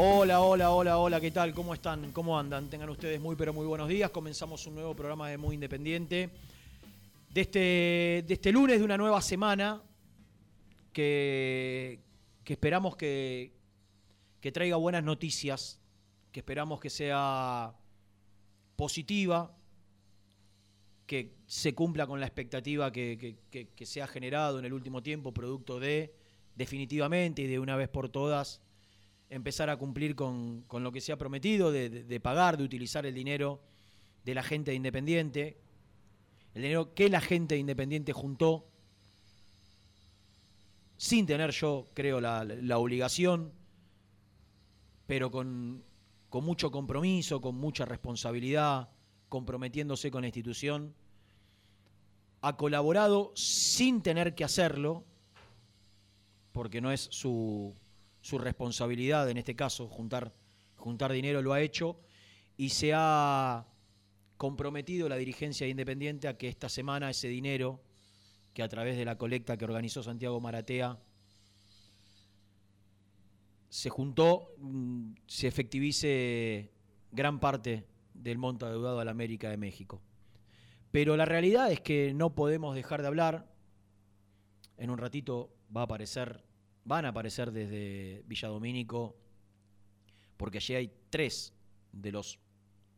Hola, hola, hola, hola, ¿qué tal? ¿Cómo están? ¿Cómo andan? Tengan ustedes muy, pero muy buenos días. Comenzamos un nuevo programa de Muy Independiente. De este, de este lunes, de una nueva semana, que, esperamos que, que traiga buenas noticias, que esperamos que sea positiva, que se cumpla con la expectativa que, que, se ha generado en el último tiempo, producto de, definitivamente y de una vez por todas, empezar a cumplir con, con lo que se ha prometido, de, de, pagar, de utilizar el dinero de la gente independiente, el dinero que la gente independiente juntó, sin tener yo, creo, la, la obligación, pero con, con mucho compromiso, con mucha responsabilidad, comprometiéndose con la institución, ha colaborado sin tener que hacerlo, porque no es su, su responsabilidad, en este caso, juntar, juntar dinero, lo ha hecho, y se ha comprometido la dirigencia de Independiente a que esta semana ese dinero, que a través de la colecta que organizó Santiago Maratea, se juntó, mm, se efectivice gran parte del monto adeudado a la América de México. Pero la realidad es que no podemos dejar de hablar. En un ratito va a aparecer, van a aparecer desde Villadomínico, porque allí hay tres de los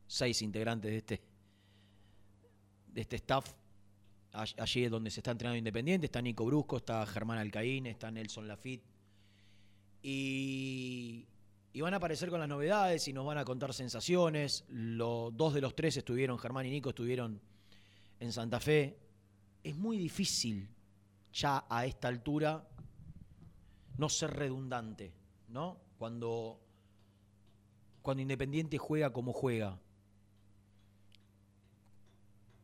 seis integrantes de este, de este staff. Allí es donde se está entrenando Independiente. Está Nico Brusco, está Germán Alcaín, está Nelson Lafitte. Y, y, van a aparecer con las novedades y nos van a contar sensaciones. Los dos de los tres estuvieron, Germán y Nico, estuvieron en Santa Fe. Es muy difícil ya a esta altura no ser redundante, ¿no? Cuando, cuando Independiente juega como juega.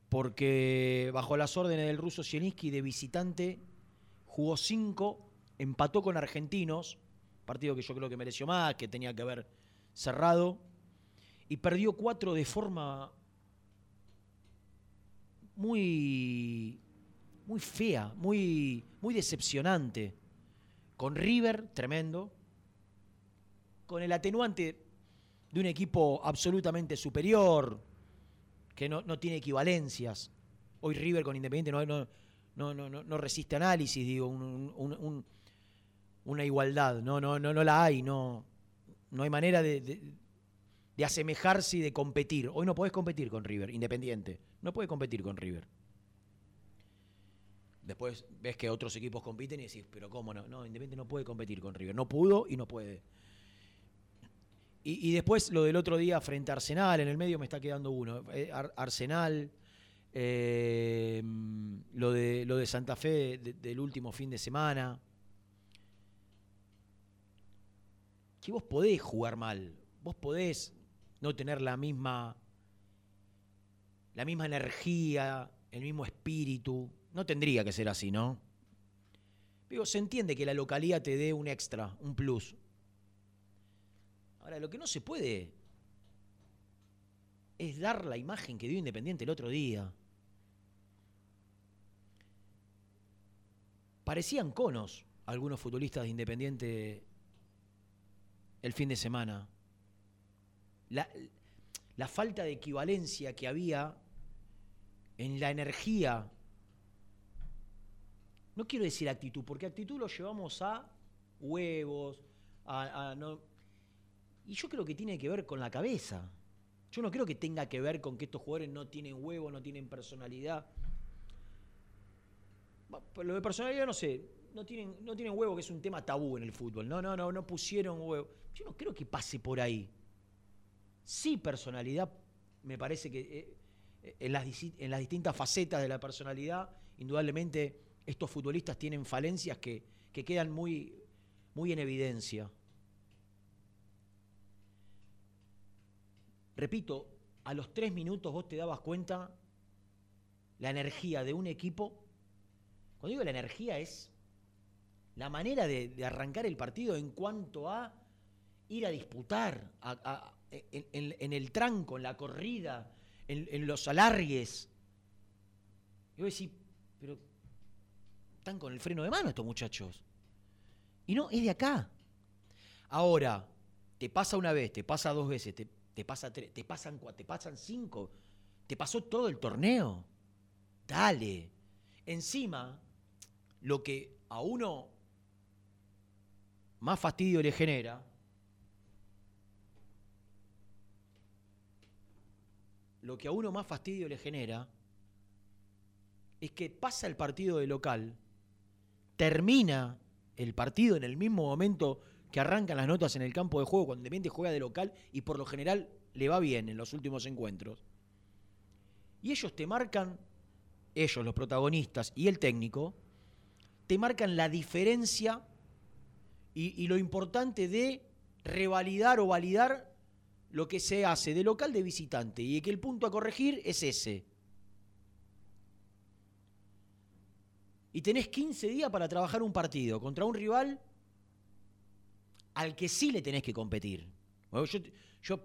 Porque bajo las órdenes del ruso Sieniski de visitante jugó cinco, empató con argentinos, partido que yo creo que mereció más, que tenía que haber cerrado, y perdió cuatro de forma muy, muy fea, muy, muy decepcionante. Con River, tremendo. Con el atenuante de un equipo absolutamente superior, que no, no tiene equivalencias. Hoy River con Independiente no, no, no, no, resiste análisis, digo, un, un, un, una igualdad. No, no, no, no la hay, no, no hay manera de, de, de, asemejarse y de competir. Hoy no podés competir con River, Independiente. No puede competir con River. Después ves que otros equipos compiten y decís, pero ¿cómo no? No, Independiente no puede competir con River. No pudo y no puede. Y, y después lo del otro día frente a Arsenal, en el medio me está quedando uno. Ar Arsenal, eh, lo, de, lo de Santa Fe de, del último fin de semana. Que vos podés jugar mal, vos podés no tener la misma, la misma energía, el mismo espíritu. No tendría que ser así, ¿no? Digo, se entiende que la localidad te dé un extra, un plus. Ahora, lo que no se puede es dar la imagen que dio Independiente el otro día. Parecían conos algunos futbolistas de Independiente el fin de semana. La, la, falta de equivalencia que había en la energía. No quiero decir actitud, porque actitud lo llevamos a huevos, a, y yo creo que tiene que ver con la cabeza. Yo no creo que tenga que ver con que estos jugadores no tienen huevo, no tienen personalidad. Lo de personalidad no sé, no tienen, no tienen huevo, que es un tema tabú en el fútbol. No, no, no, no pusieron huevo. Yo no creo que pase por ahí. Sí, personalidad, me parece que eh, las, en las distintas facetas de la personalidad, indudablemente estos futbolistas tienen falencias que, que quedan muy, muy en evidencia. Repito, a los tres minutos vos te dabas cuenta la energía de un equipo. Cuando digo la energía es la manera de, arrancar el partido en cuanto a ir a disputar en, el tranco, en la corrida, en, los alargues. Y vos decís, pero están con el freno de mano estos muchachos. Y no, es de acá. Ahora, te pasa una vez, te pasa dos veces, te, te pasa tres, te pasan cuatro, te pasan cinco, te pasó todo el torneo. Dale. Encima, lo que a uno más fastidio le genera, lo que a uno más fastidio le genera es que pasa el partido de local, termina el partido en el mismo momento que arrancan las notas en el campo de juego cuando Independiente juega de local y por lo general le va bien en los últimos encuentros. Y ellos te marcan, ellos los protagonistas y el técnico, te marcan la diferencia y, y lo importante de revalidar o validar lo que se hace de local de visitante y que el punto a corregir es ese. Y tenés 15 días para trabajar un partido contra un rival al que sí le tenés que competir. yo,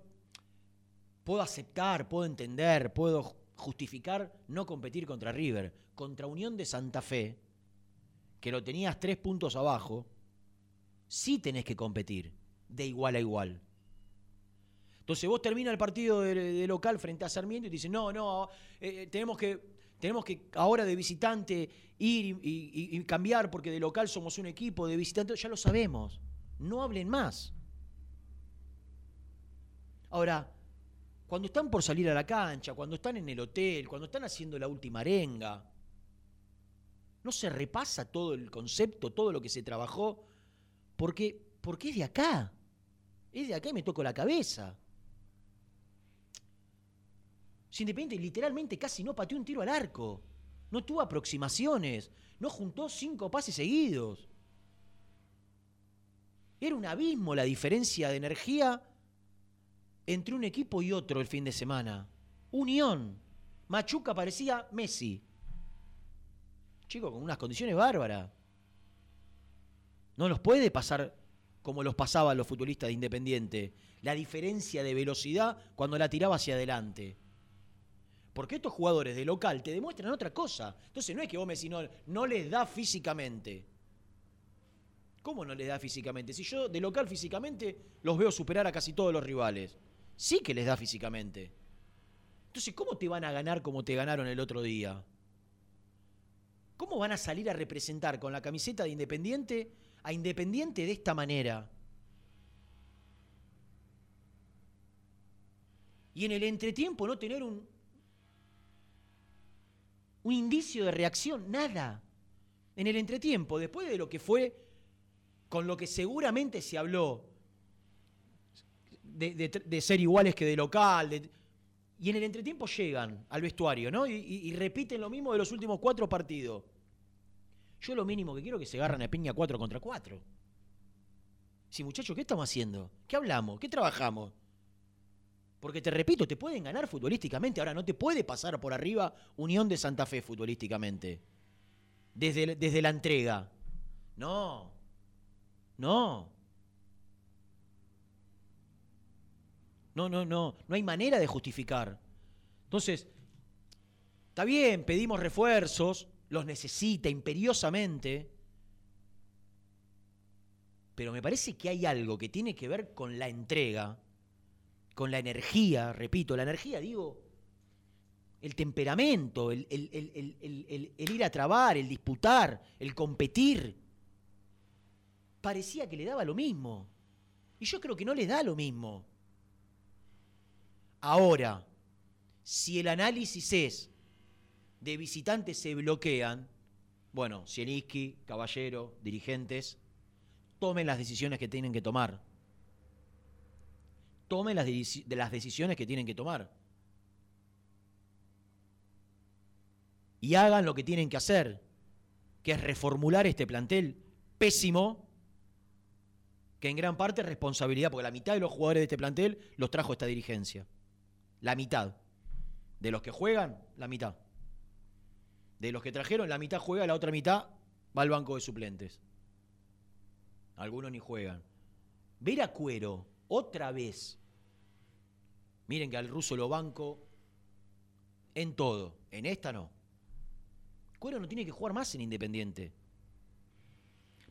puedo aceptar, puedo entender, puedo justificar no competir contra River, contra Unión de Santa Fe, que lo tenías tres puntos abajo, sí tenés que competir de igual a igual. Entonces vos terminas el partido de, local frente a Sarmiento y te dicen, no, no, eh, tenemos, que, tenemos que ahora de visitante ir y, cambiar porque de local somos un equipo, de visitante, ya lo sabemos. No hablen más. Ahora, cuando están por salir a la cancha, cuando están en el hotel, cuando están haciendo la última arenga, no se repasa todo el concepto, todo lo que se trabajó, porque, porque es de acá. Es de acá y me toco la cabeza. Si Independiente literalmente casi no pateó un tiro al arco. No tuvo aproximaciones. No juntó cinco pases seguidos. Era un abismo la diferencia de energía entre un equipo y otro el fin de semana. Unión. Machuca parecía Messi. Chico, con unas condiciones bárbaras. No los puede pasar como los pasaban los futbolistas de Independiente. La diferencia de velocidad cuando la tiraba hacia adelante. Porque estos jugadores de local te demuestran otra cosa. Entonces no es que vos me decís, no, no les da físicamente. ¿Cómo no les da físicamente? Si yo de local físicamente los veo superar a casi todos los rivales. Sí que les da físicamente. Entonces, ¿cómo te van a ganar como te ganaron el otro día? ¿Cómo van a salir a representar con la camiseta de Independiente a Independiente de esta manera? Y en el entretiempo no tener un, un indicio de reacción, nada. En el entretiempo, después de lo que fue, con lo que seguramente se habló de, ser iguales que de local, y en el entretiempo llegan al vestuario, ¿no? Y, repiten lo mismo de los últimos cuatro partidos. Yo lo mínimo que quiero es que se agarran a piña cuatro contra cuatro. Sí, muchachos, ¿qué estamos haciendo? ¿Qué hablamos? ¿Qué trabajamos? Porque te repito, te pueden ganar futbolísticamente. Ahora, no te puede pasar por arriba Unión de Santa Fe futbolísticamente. Desde, desde la entrega. No. No. No, no, no. No hay manera de justificar. Entonces, está bien, pedimos refuerzos, los necesita imperiosamente. Pero me parece que hay algo que tiene que ver con la entrega con la energía, repito, la energía, digo, el temperamento, el, ir a trabar, el disputar, el competir. Parecía que le daba lo mismo. Y yo creo que no le da lo mismo. Ahora, si el análisis es de visitantes se bloquean, bueno, Sieniski, Caballero, dirigentes, tomen las decisiones que tienen que tomar tomen las, de las decisiones que tienen que tomar. Y hagan lo que tienen que hacer, que es reformular este plantel pésimo, que en gran parte es responsabilidad, porque la mitad de los jugadores de este plantel los trajo esta dirigencia. La mitad. De los que juegan, la mitad. De los que trajeron, la mitad juega, la otra mitad va al banco de suplentes. Algunos ni juegan. Ver a Cuero otra vez Miren que al ruso lo banco en todo. En esta no. Cuero no tiene que jugar más en Independiente.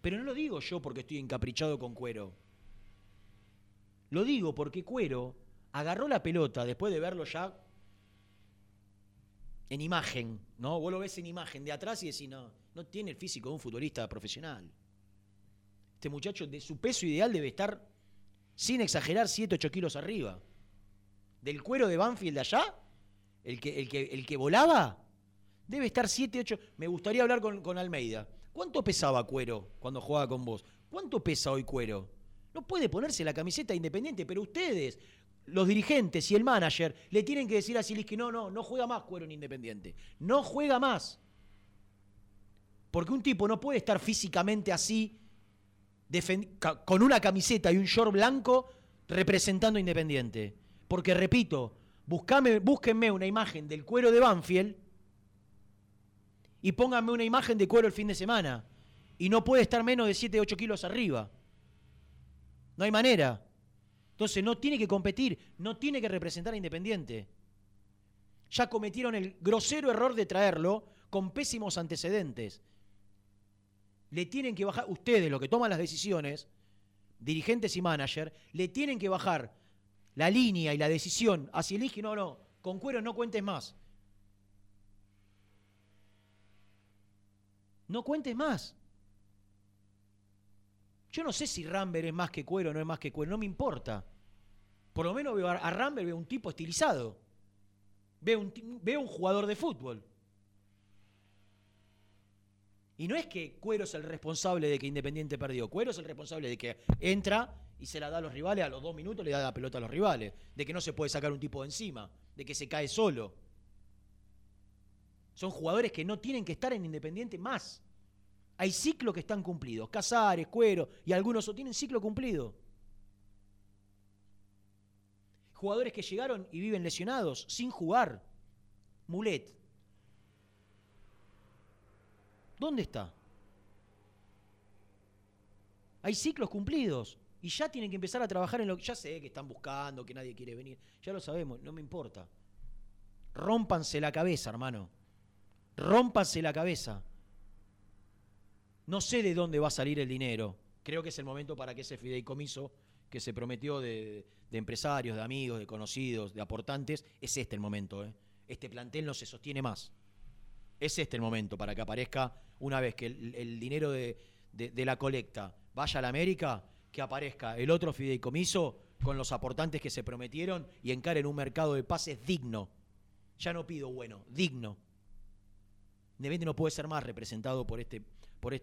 Pero no lo digo yo porque estoy encaprichado con Cuero. Lo digo porque Cuero agarró la pelota después de verlo ya en imagen, ¿no? Vos lo ves en imagen de atrás y decís, no, no tiene el físico de un futbolista profesional. Este muchacho de su peso ideal debe estar, sin exagerar, 7, 8 kilos arriba. Del cuero de Banfield allá, el que, el que, el que volaba, debe estar 7, 8. Me gustaría hablar con, con Almeida. ¿Cuánto pesaba cuero cuando jugaba con vos? ¿Cuánto pesa hoy cuero? No puede ponerse la camiseta independiente, pero ustedes, los dirigentes y el manager, le tienen que decir a Silis que no, no, no juega más cuero en Independiente. No juega más. Porque un tipo no puede estar físicamente así, con una camiseta y un short blanco, representando a Independiente. Porque, repito, buscame, búsquenme una imagen del cuero de Banfield y pónganme una imagen de cuero el fin de semana. Y no puede estar menos de 7, 8 kilos arriba. No hay manera. Entonces no tiene que competir, no tiene que representar a Independiente. Ya cometieron el grosero error de traerlo con pésimos antecedentes. Le tienen que bajar, ustedes, los que toman las decisiones, dirigentes y manager, le tienen que bajar la línea y la decisión hacia el no, no, con cuero no cuentes más. No cuentes más. Yo no sé si Rambert es más que cuero o no es más que cuero, no me importa. Por lo menos veo a, Rambert, veo un tipo estilizado. Veo un, veo un jugador de fútbol. Y no es que Cuero es el responsable de que Independiente perdió. Cuero es el responsable de que entra y se la da a los rivales, a los dos minutos le da la pelota a los rivales. De que no se puede sacar un tipo de encima. De que se cae solo. Son jugadores que no tienen que estar en Independiente más. Hay ciclos que están cumplidos. Casares, Cuero y algunos tienen ciclo cumplido. Jugadores que llegaron y viven lesionados, sin jugar. Mulet. ¿Dónde está? Hay ciclos cumplidos y ya tienen que empezar a trabajar en lo que ya sé que están buscando, que nadie quiere venir. Ya lo sabemos, no me importa. Rómpanse la cabeza, hermano. Rómpanse la cabeza. No sé de dónde va a salir el dinero. Creo que es el momento para que ese fideicomiso que se prometió de, empresarios, de amigos, de conocidos, de aportantes, es este el momento. ¿eh? Este plantel no se sostiene más. Es este el momento para que aparezca, una vez que el, dinero de, de, la colecta vaya a la América, que aparezca el otro fideicomiso con los aportantes que se prometieron y encaren un mercado de pases digno. Ya no pido bueno, digno. Independiente no puede ser más representado por, este, por,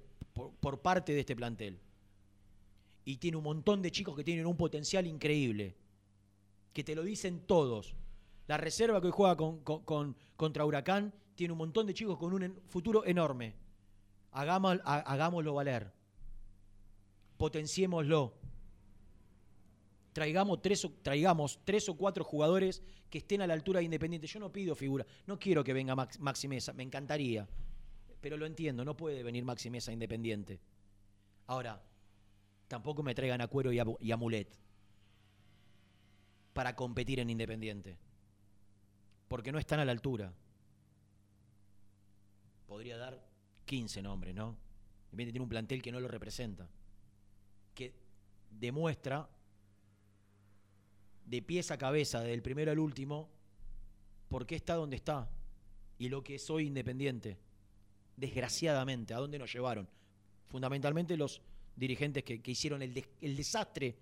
por, parte de este plantel. Y tiene un montón de chicos que tienen un potencial increíble, que te lo dicen todos. La reserva que hoy juega con, contra Huracán tiene un montón de chicos con un futuro enorme. hagámoslo valer. Potenciémoslo traigamos tres, traigamos tres o cuatro jugadores que estén a la altura de Independiente. Yo no pido figura, no quiero que venga Max, Maxi Mesa, me encantaría, pero lo entiendo, no puede venir Maxi Mesa Independiente. Ahora, tampoco me traigan a Cuero y y a Mulet para competir en Independiente, porque no están a la altura. Podría dar 15 nombres, ¿no? Independiente tiene un plantel que no lo representa, demuestra de pies a cabeza, del primero al último, por qué está donde está y lo que es hoy independiente. Desgraciadamente, ¿a dónde nos llevaron? Fundamentalmente los dirigentes que, hicieron el, el desastre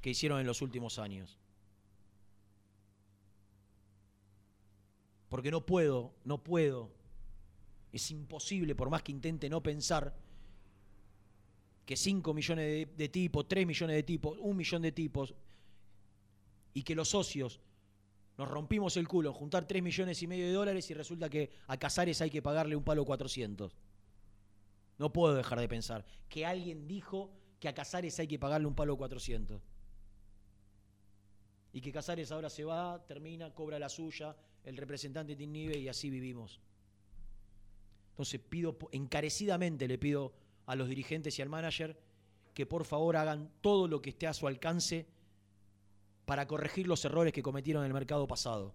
que hicieron en los últimos años. Porque no puedo, no puedo, es imposible, por más que intente no pensar, que 5 millones de, de tipos, 3 millones de tipos, un millón de tipos, y que los socios nos rompimos el culo en juntar 3 millones y medio de dólares y resulta que a Casares hay que pagarle un palo 400. No puedo dejar de pensar que alguien dijo que a Casares hay que pagarle un palo 400. Y que Casares ahora se va, termina, cobra la suya, el representante de Innive y así vivimos. Entonces pido, encarecidamente le pido a los dirigentes y al manager que por favor hagan todo lo que esté a su alcance para corregir los errores que cometieron en el mercado pasado.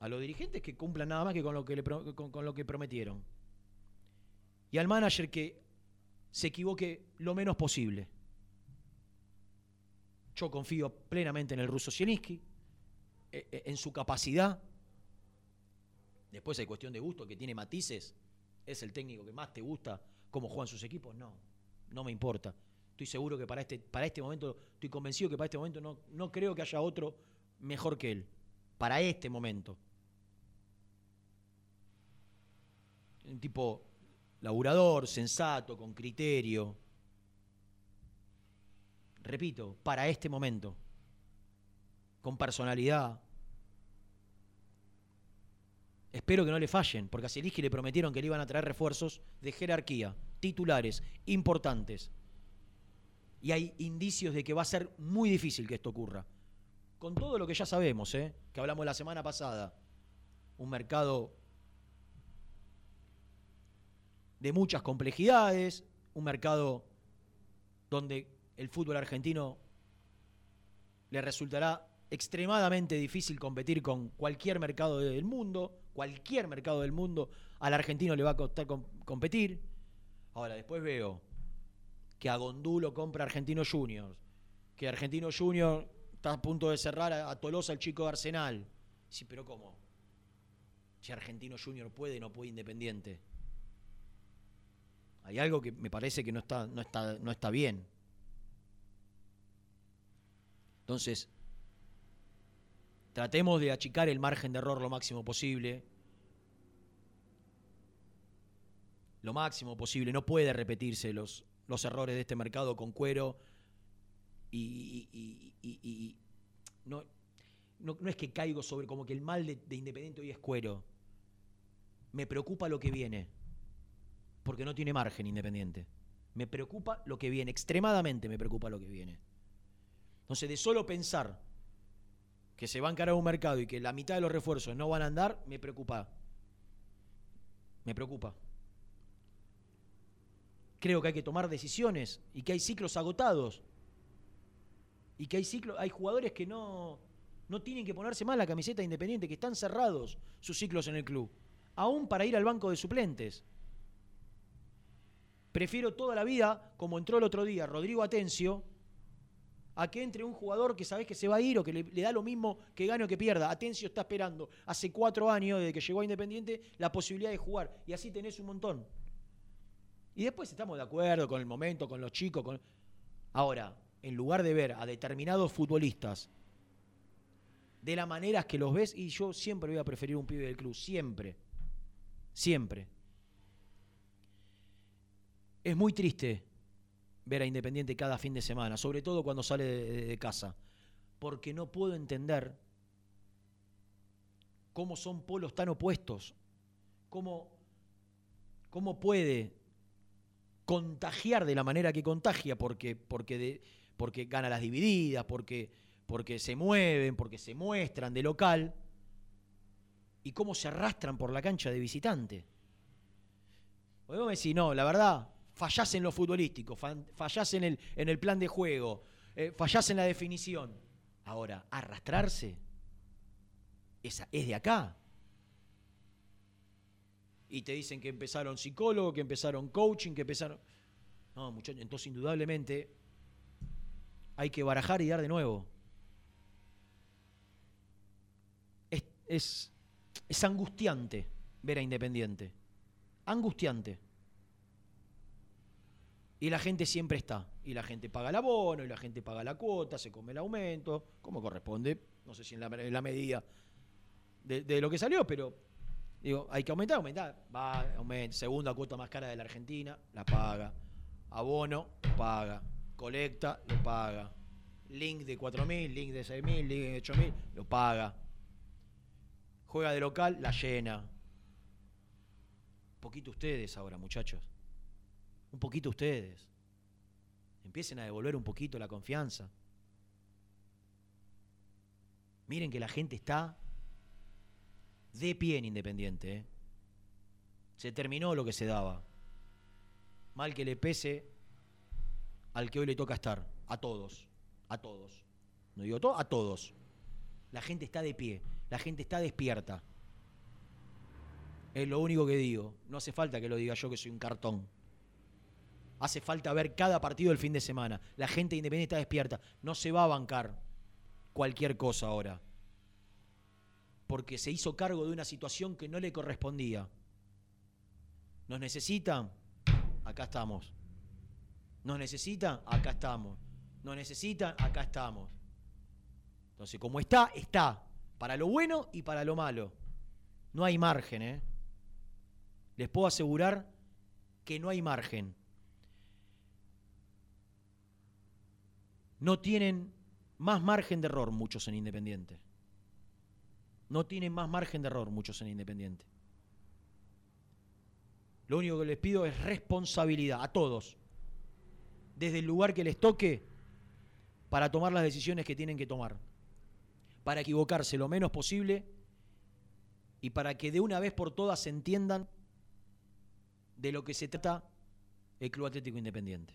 A los dirigentes que cumplan nada más que con lo que, prometieron. Y al manager que se equivoque lo menos posible. Yo confío plenamente en el ruso Zielinski, eh, eh, en su capacidad. Después hay cuestión de gusto, que tiene matices. ¿Es el técnico que más te gusta cómo juegan sus equipos? No, no me importa. Estoy seguro que para este, para este momento, estoy convencido que para este momento no, no creo que haya otro mejor que él. Para este momento. Un tipo laburador, sensato, con criterio. Repito, para este momento. Con personalidad. Espero que no le fallen, porque a Zielinski le prometieron que le iban a traer refuerzos de jerarquía, titulares, importantes. Y hay indicios de que va a ser muy difícil que esto ocurra. Con todo lo que ya sabemos, ¿eh? que hablamos la semana pasada. Un mercado de muchas complejidades, un mercado donde el fútbol argentino le resultará extremadamente difícil competir con cualquier mercado del mundo, cualquier mercado del mundo, al argentino le va a costar competir. Ahora, después veo que a Gondulo compra Argentino Juniors, que Argentino Junior está a punto de cerrar a, Tolosa el chico de Arsenal. Sí, pero ¿cómo? Si Argentino Junior puede, no puede Independiente. Hay algo que me parece que no está, no está, no está bien. Entonces, tratemos de achicar el margen de error lo máximo posible. Lo máximo posible. No puede repetirse los, los errores de este mercado con cuero. Y, no, no, es que caigo sobre como que el mal de, de Independiente hoy es cuero. Me preocupa lo que viene. Porque no tiene margen Independiente. Me preocupa lo que viene. Extremadamente me preocupa lo que viene. Entonces, de solo pensar que se va a encarar un mercado y que la mitad de los refuerzos no van a andar, me preocupa. Me preocupa. Creo que hay que tomar decisiones y que hay ciclos agotados. Y que hay ciclos, hay jugadores que no, no tienen que ponerse más la camiseta independiente, que están cerrados sus ciclos en el club. Aún para ir al banco de suplentes. Prefiero toda la vida, como entró el otro día Rodrigo Atencio, a que entre un jugador que sabes que se va a ir o que le, da lo mismo que gane o que pierda. Atencio está esperando hace cuatro años, desde que llegó a Independiente, la posibilidad de jugar. Y así tenés un montón. Y después estamos de acuerdo con el momento, con los chicos. Con... Ahora, en lugar de ver a determinados futbolistas de la manera que los ves, y yo siempre voy a preferir un pibe del club, siempre. Siempre. Es muy triste ver a Independiente cada fin de semana, sobre todo cuando sale de, casa, porque no puedo entender cómo son polos tan opuestos, cómo, cómo puede contagiar de la manera que contagia, porque, porque, porque gana las divididas, porque, porque se mueven, porque se muestran de local, y cómo se arrastran por la cancha de visitante. Podemos decir, no, la verdad, fallás en lo futbolístico, fallás en el, en el plan de juego, eh, fallás en la definición. Ahora, arrastrarse esa, es de acá. Y te dicen que empezaron psicólogos, que empezaron coaching, que empezaron... No, muchachos, entonces indudablemente hay que barajar y dar de nuevo. es, es angustiante ver a Independiente. Angustiante. Y la gente siempre está. Y la gente paga el abono, y la gente paga la cuota, se come el aumento, como corresponde. No sé si en la, medida de, lo que salió, pero digo, hay que aumentar, aumentar. Va, aumenta. Segunda cuota más cara de la Argentina, la paga. Abono, paga. Colecta, lo paga. Link de 4.000, link de 6.000, link de 8.000, lo paga. Juega de local, la llena. Un poquito ustedes ahora, muchachos un poquito ustedes. Empiecen a devolver un poquito la confianza. Miren que la gente está de pie en Independiente. ¿eh? Se terminó lo que se daba. Mal que le pese al que hoy le toca estar. A todos. A todos. No digo todo, a todos. La gente está de pie. La gente está despierta. Es lo único que digo. No hace falta que lo diga yo que soy un cartón. Hace falta ver cada partido del fin de semana. La gente independiente está despierta. No se va a bancar cualquier cosa ahora. Porque se hizo cargo de una situación que no le correspondía. ¿Nos necesitan? Acá estamos. ¿Nos necesitan? Acá estamos. ¿Nos necesitan? Acá estamos. Entonces, como está, está. Para lo bueno y para lo malo. No hay margen, ¿eh? Les puedo asegurar que no hay margen. No tienen más margen de error muchos en Independiente. No tienen más margen de error muchos en Independiente. Lo único que les pido es responsabilidad a todos, desde el lugar que les toque, para tomar las decisiones que tienen que tomar, para equivocarse lo menos posible y para que de una vez por todas se entiendan de lo que se trata el Club Atlético Independiente.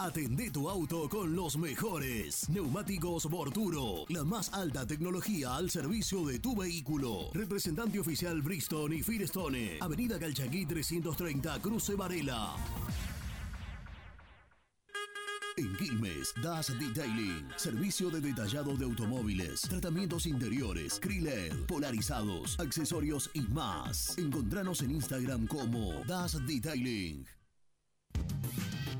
Atendé tu auto con los mejores. Neumáticos Borturo. La más alta tecnología al servicio de tu vehículo. Representante oficial Bristol y Firestone. Avenida Calchaquí 330, Cruce Varela. En Quilmes, Das Detailing. Servicio de detallado de automóviles, tratamientos interiores, Krilled, polarizados, accesorios y más. Encontranos en Instagram como Das Detailing.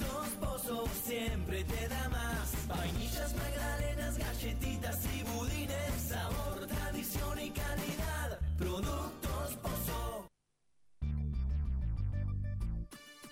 Productos Pozo siempre te da más. Vainillas, magdalenas, galletitas y budines. Sabor,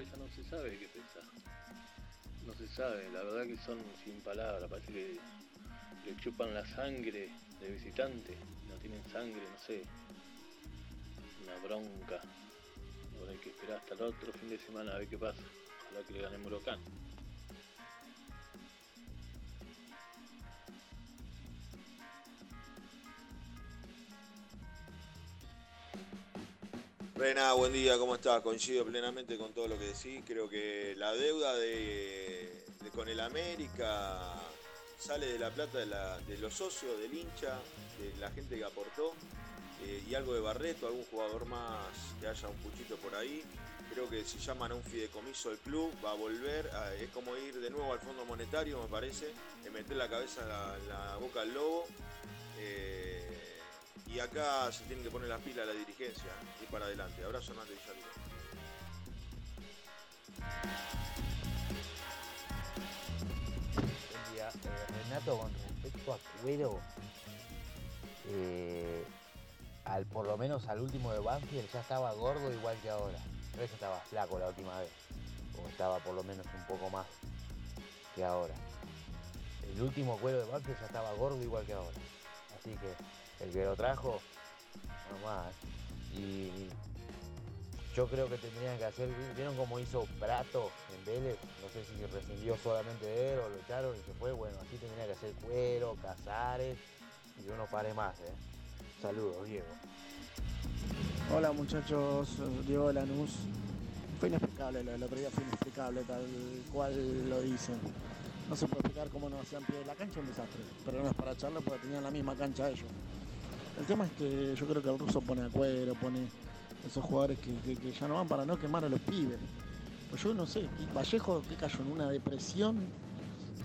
No se sabe qué pensar. No se sabe, la verdad que son sin palabras, parece que le chupan la sangre de visitante, no tienen sangre, no sé. Una bronca. Ahora hay que esperar hasta el otro fin de semana a ver qué pasa. Ojalá que le gane Morocán. Buen día, ¿cómo estás? Coincido plenamente con todo lo que decís. Creo que la deuda de, con el América sale de la plata de, los socios, del hincha, de la gente que aportó eh, y algo de Barreto, algún jugador más que haya un puchito por ahí. Creo que si llaman a un fideicomiso del club va a volver, es como ir de nuevo al Fondo Monetario, me parece, de meter la cabeza la, boca del lobo. Eh, y acá se tienen que poner las pilas la dirigencia y para adelante. Abrazo, Hernández día. Eh, Renato, con respecto a Cuero, eh, al, por lo menos al último de Banfield ya estaba gordo igual que ahora. Pero eso estaba flaco la última vez. O estaba por lo menos un poco más que ahora. El último cuero de Banfield ya estaba gordo igual que ahora. Así que el que lo trajo, nomás. Y yo creo que tendrían que hacer, ¿vieron cómo hizo Prato en Vélez? No sé si rescindió solamente de él o lo echaron y se fue. Bueno, así tendría que hacer Cuero, Casares y uno pare más, ¿eh? Saludos, Diego. Hola muchachos, Diego de Lanús. Fue inexplicable, lo del otro fue inexplicable tal cual lo dicen. No se puede explicar cómo no hacían pie. La cancha un desastre, pero no es para echarlo porque tenían la misma cancha ellos. El tema es que yo creo que el ruso pone a cuero, pone esos jugadores que, ya no van para no quemar a los pibes. Pues yo no sé, Vallejo que cayó en una depresión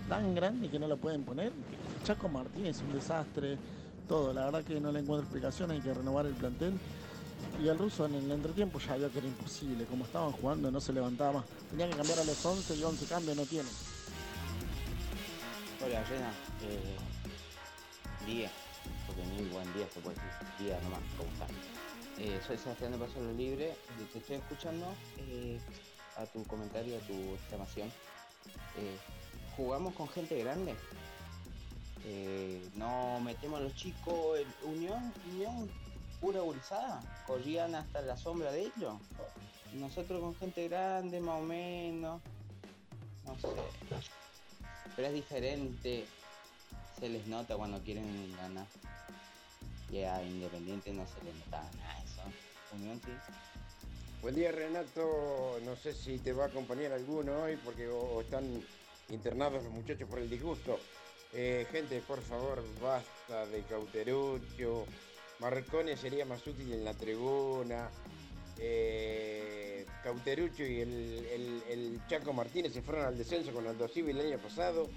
tan grande que no lo pueden poner. Chaco Martínez un desastre, todo. La verdad que no le encuentro explicación, hay que renovar el plantel. Y el ruso en el entretiempo ya vio que era imposible. Como estaban jugando no se levantaba. Tenía que cambiar a los 11 y 11 cambios no tiene. Hola, Rena. Eh, día, ni buen día se puede. Día nomás, ¿cómo estás? Eh, soy Sebastián de Paso Lo Libre te estoy escuchando eh, a tu comentario, a tu exclamación. Eh, ¿Jugamos con gente grande? ¿No metemos a los chicos en Unión? ¿Unión? ¿Pura gurizada? ¿Corrían hasta la sombra de ellos? Nosotros con gente grande, más o menos. No sé. Pero es diferente. Se les nota cuando quieren ganar. Y a Independiente no se les nota nada eso. Unión sí. Buen día Renato, no sé si te va a acompañar alguno hoy porque están internados los muchachos por el disgusto. Eh, gente, por favor, basta de Cauterucho. Marcone sería más útil en la tribuna. Eh, Cauterucho y el, el- Chaco Martínez se fueron al descenso con Aldo Civi el año pasado.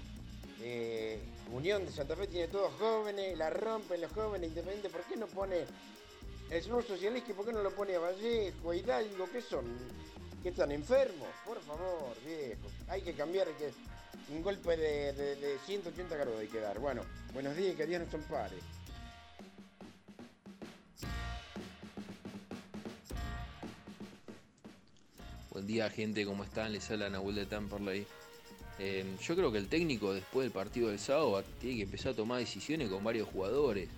Unión de Santa Fe tiene todos jóvenes, la rompen los jóvenes, Independiente, ¿por qué no pone el señor socialista, ¿por qué no lo pone a Vallejo, Hidalgo? ¿Qué son? ¿Qué están enfermos? Por favor, viejo. Hay que cambiar, que un golpe de, de- de 180 grados hay que dar. Bueno, buenos días y que Dios nos ampare. Buen día gente, ¿cómo están? Les habla Nahuel de Tamperley. Eh, yo creo que el técnico después del partido del sábado tiene que empezar a tomar decisiones con varios jugadores.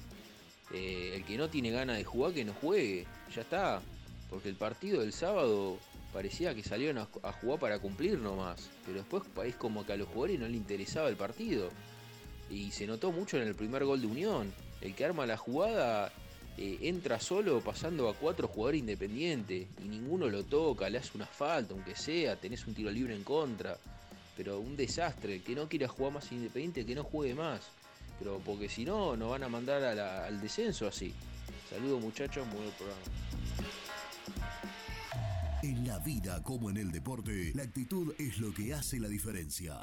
Eh, el que no tiene ganas de jugar, que no juegue. Ya está. Porque el partido del sábado parecía que salieron a, jugar para cumplir nomás. Pero después es como que a los jugadores no les interesaba el partido. Y se notó mucho en el primer gol de Unión. El que arma la jugada eh, entra solo pasando a cuatro jugadores independientes y ninguno lo toca, le hace una falta, aunque sea, tenés un tiro libre en contra. Pero un desastre, que no quiera jugar más independiente, que no juegue más. Pero porque si no, nos van a mandar al descenso así. Saludos muchachos, muy buen programa. En la vida como en el deporte, la actitud es lo que hace la diferencia.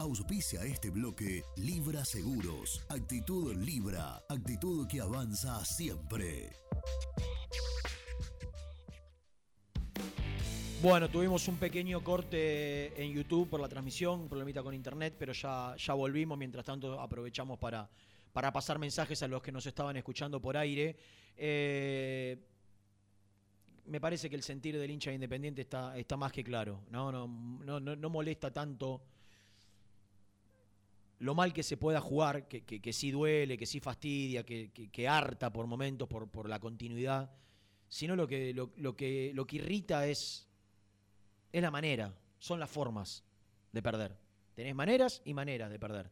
Auspicia este bloque Libra Seguros. Actitud Libra. Actitud que avanza siempre. Bueno, tuvimos un pequeño corte en YouTube por la transmisión, un problemita con internet, pero ya, ya volvimos. Mientras tanto, aprovechamos para, para pasar mensajes a los que nos estaban escuchando por aire. Eh, me parece que el sentir del hincha de Independiente está, está más que claro. No, no, no, no, molesta tanto lo mal que se pueda jugar, que, que, sí duele, que sí fastidia, que, que- harta por momentos por, por la continuidad, sino lo que, lo que, lo que irrita es, es la manera, son las formas de perder. Tenés maneras y maneras de perder.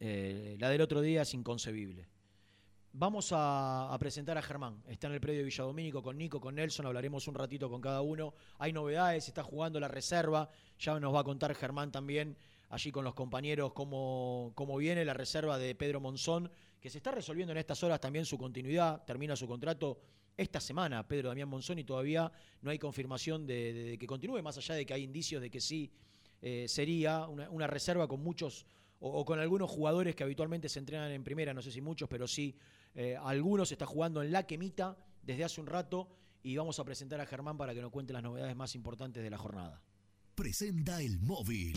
Eh, la del otro día es inconcebible. Vamos a, presentar a Germán. Está en el predio de Villadomínico con Nico, con Nelson. Hablaremos un ratito con cada uno. Hay novedades, está jugando la reserva. Ya nos va a contar Germán también allí con los compañeros cómo, cómo viene la reserva de Pedro Monzón, que se está resolviendo en estas horas también su continuidad. Termina su contrato esta semana, Pedro Damián Monzón, y todavía no hay confirmación de, que continúe, más allá de que hay indicios de que sí eh, sería una, reserva con muchos o, o con algunos jugadores que habitualmente se entrenan en primera, no sé si muchos, pero sí eh, algunos está jugando en la quemita desde hace un rato y vamos a presentar a Germán para que nos cuente las novedades más importantes de la jornada. Presenta el móvil.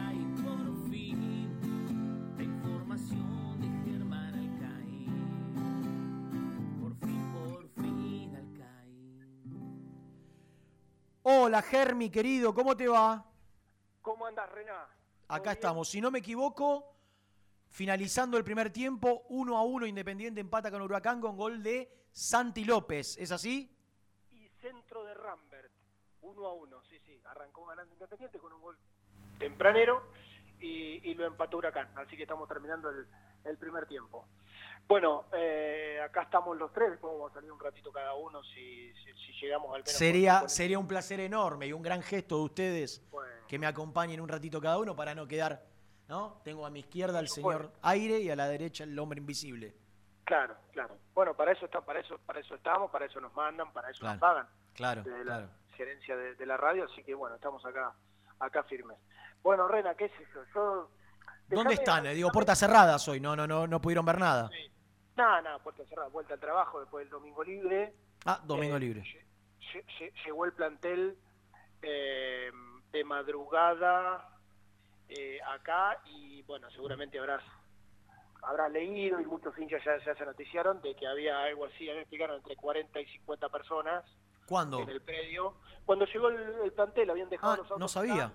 Hola Germi, querido, ¿cómo te va? ¿Cómo andas, Rená? Acá estamos, si no me equivoco, finalizando el primer tiempo, 1 a 1 Independiente empata con Huracán con gol de Santi López, ¿es así? Y centro de Rambert, uno a uno, sí, sí. Arrancó ganando Independiente con un gol tempranero y, y lo empató Huracán. Así que estamos terminando el, el primer tiempo. Bueno, eh, acá estamos los tres, después vamos a salir un ratito cada uno si, si, si llegamos al menos. Sería, sería un placer enorme y un gran gesto de ustedes que me acompañen un ratito cada uno para no quedar, ¿no? Tengo a mi izquierda al señor Aire y a la derecha el hombre invisible. Claro, claro. Bueno, para eso está, para eso, para eso estamos, para eso nos mandan, para eso Claro, nos pagan. claro, de la claro. gerencia de, de la radio, así que bueno, estamos acá, acá firmes. Bueno, Rena, qué sé yo, yo ¿Dónde están? Eh, Digo, puertas cerradas hoy, no, no, no, no pudieron ver nada. Nada, nada, puerta cerrada, vuelta al trabajo después del domingo libre. Ah, domingo Eh, libre. Lle- lle- Llegó el plantel eh, de madrugada eh, acá y bueno, seguramente habrás habrás leído y muchos hinchas ya, ya se noticiaron de que había algo así, me explicaron, entre 40 y 50 personas ¿Cuándo? en el predio. Cuando llegó el, el plantel habían dejado Ah, los autos no sabía.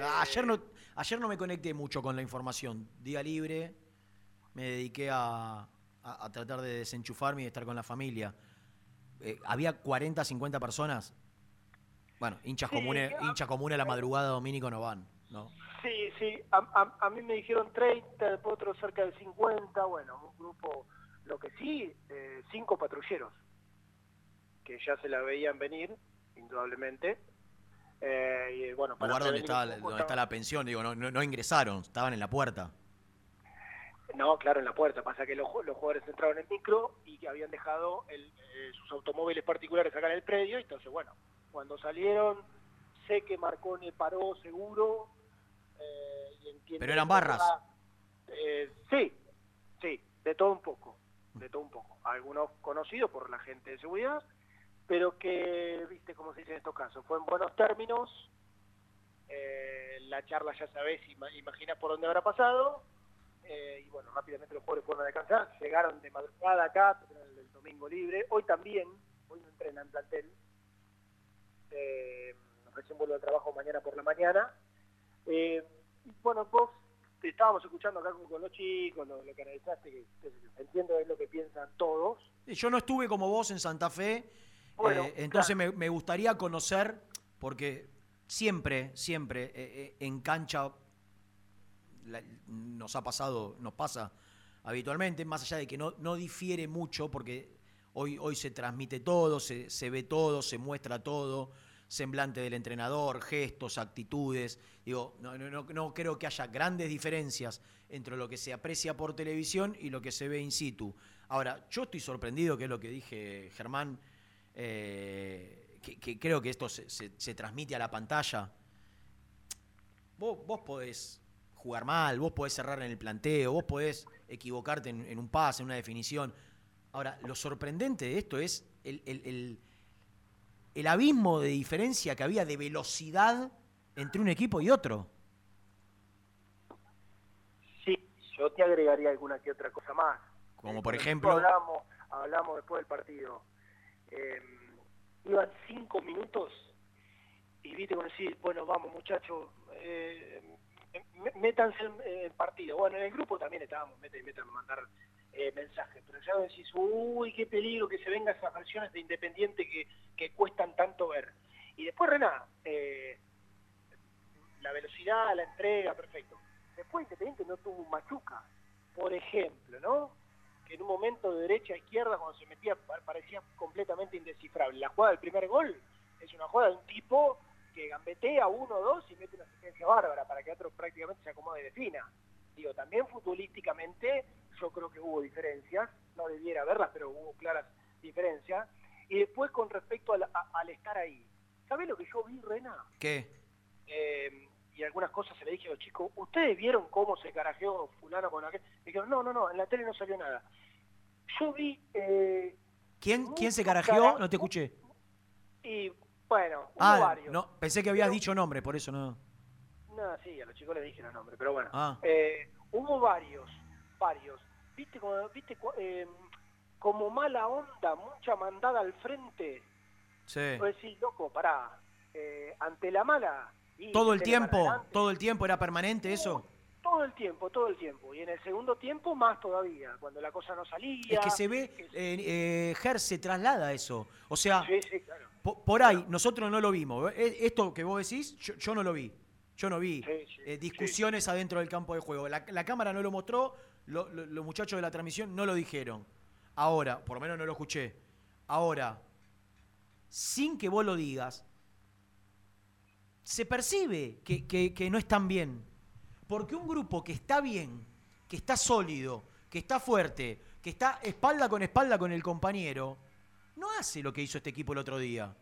Ah, Ayer no, ayer no me conecté mucho con la información. Día libre, me dediqué a, a- a tratar de desenchufarme y de estar con la familia. Eh, había 40, 50 personas. Bueno, hinchas Sí, comunes, hinchas comunes a la madrugada dominico no van, ¿no? Sí, sí, a, a- a mí me dijeron 30, después otros cerca de 50, bueno, un grupo, lo que sí, eh, cinco patrulleros, que ya se la veían venir, indudablemente. Eh, y bueno, para Lugar donde está, un poco donde está la pensión, digo, no, no, no ingresaron, estaban en la puerta. No, claro, en la puerta. Pasa que los, los jugadores entraron en micro y que habían dejado el, eh, sus automóviles particulares acá en el predio. y Entonces, bueno, cuando salieron, sé que Marconi paró seguro. eh, y entiendo Pero eran barras. va- eh, sí, sí, de todo un poco. De todo un poco. Algunos conocidos por la gente de seguridad, pero que, viste cómo se dice en estos casos, fue en buenos términos. eh, la charla ya sabés, ima- imaginas por dónde habrá pasado. Eh, y bueno, rápidamente los jugadores fueron a descansar, llegaron de madrugada acá, el, domingo libre, hoy también, hoy no entrenan en plantel, eh, recién vuelvo al trabajo mañana por la mañana. Eh, bueno, vos te estábamos escuchando acá con, los chicos, lo, que analizaste, que, que entiendo es lo que piensan todos. Yo no estuve como vos en Santa Fe, Bueno, eh, entonces me, me gustaría conocer, porque siempre, siempre eh, eh, en cancha la- nos ha pasado, nos pasa habitualmente, más allá de que no, no difiere mucho, porque hoy, hoy se transmite todo, se, se ve todo, se muestra todo, semblante del entrenador, gestos, actitudes. Digo, no, no, no, no creo que haya grandes diferencias entre lo que se aprecia por televisión y lo que se ve in situ. Ahora, yo estoy sorprendido, que es lo que dije Germán, eh, que, que creo que esto se, se- se transmite a la pantalla. Vos, vos podés jugar mal, vos podés cerrar en el planteo, vos podés equivocarte en, en un pase, en una definición. Ahora, lo sorprendente de esto es el, el- el- el abismo de diferencia que había de velocidad entre un equipo y otro. Sí, yo te agregaría alguna que otra cosa más. Como por ejemplo, Hablamos, hablamos después del partido. Eh, iban cinco minutos y viste con decir, bueno, vamos muchachos, eh, m- métanse en, en partido. Bueno, en el grupo también estábamos, meten y metan a mandar eh, mensajes, pero ya decís, uy, qué peligro que se vengan esas versiones de Independiente que, que cuestan tanto ver. Y después, Rená, eh, la velocidad, la entrega, perfecto. Después Independiente no tuvo un machuca, por ejemplo, ¿no? Que en un momento de derecha a izquierda, cuando se metía, pa- parecía completamente indescifrable. La jugada del primer gol es una jugada de un tipo que gambetea uno o dos y mete una asistencia bárbara para que otro prácticamente se acomode y defina. Digo, también futbolísticamente yo creo que hubo diferencias, no debiera haberlas, pero hubo claras diferencias. Y después con respecto al, a- al estar ahí, ¿sabés lo que yo vi, Rena? ¿qué? eh, y algunas cosas se le dije a los chicos, ¿ustedes vieron cómo se carajeó fulano con aquel? Me dijeron, no, no, no, en la tele no salió nada. Yo vi, eh, ¿Quién, ¿quién se carajeó? cara- No te escuché. y bueno, hubo Ah, varios. no, pensé que habías dicho nombre, por eso no. No, sí, a los chicos les dije los nombres, pero bueno. Ah. Eh, hubo varios, varios. ¿Viste, como, viste eh, como mala onda, mucha mandada al frente? Sí. Vos decís, loco, pará, eh, ante la mala... y Todo el tiempo, todo el tiempo era permanente eso. Todo el tiempo, todo el tiempo. Y en el segundo tiempo más todavía, cuando la cosa no salía. Es que se ve, eh, eh, Ger se traslada eso. O sea, Sí, sí, claro. po- por ahí nosotros no lo vimos. Eh, Esto que vos decís, yo, yo no lo vi. Yo no vi eh, discusiones adentro del campo de juego. La, la cámara no lo mostró, lo- lo- los muchachos de la transmisión no lo dijeron. Ahora, por lo menos no lo escuché. Ahora, sin que vos lo digas, se percibe que, que- que no están bien. Porque un grupo que está bien, que está sólido, que está fuerte, que está espalda con espalda con el compañero, no hace lo que hizo este equipo el otro día.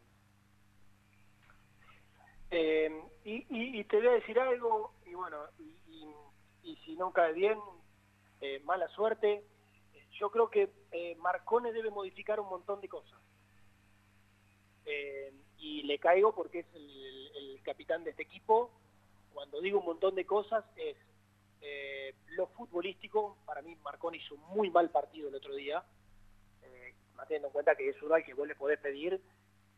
Eh, y, te voy a decir algo, y bueno, y si no cae bien, eh, mala suerte. Yo creo que eh, Marcone debe modificar un montón de cosas. Y le caigo porque es el, capitán de este equipo. Cuando digo un montón de cosas es eh, lo futbolístico. Para mí Marcone hizo un muy mal partido el otro día. Eh, teniendo en cuenta que es uno al que vos le podés pedir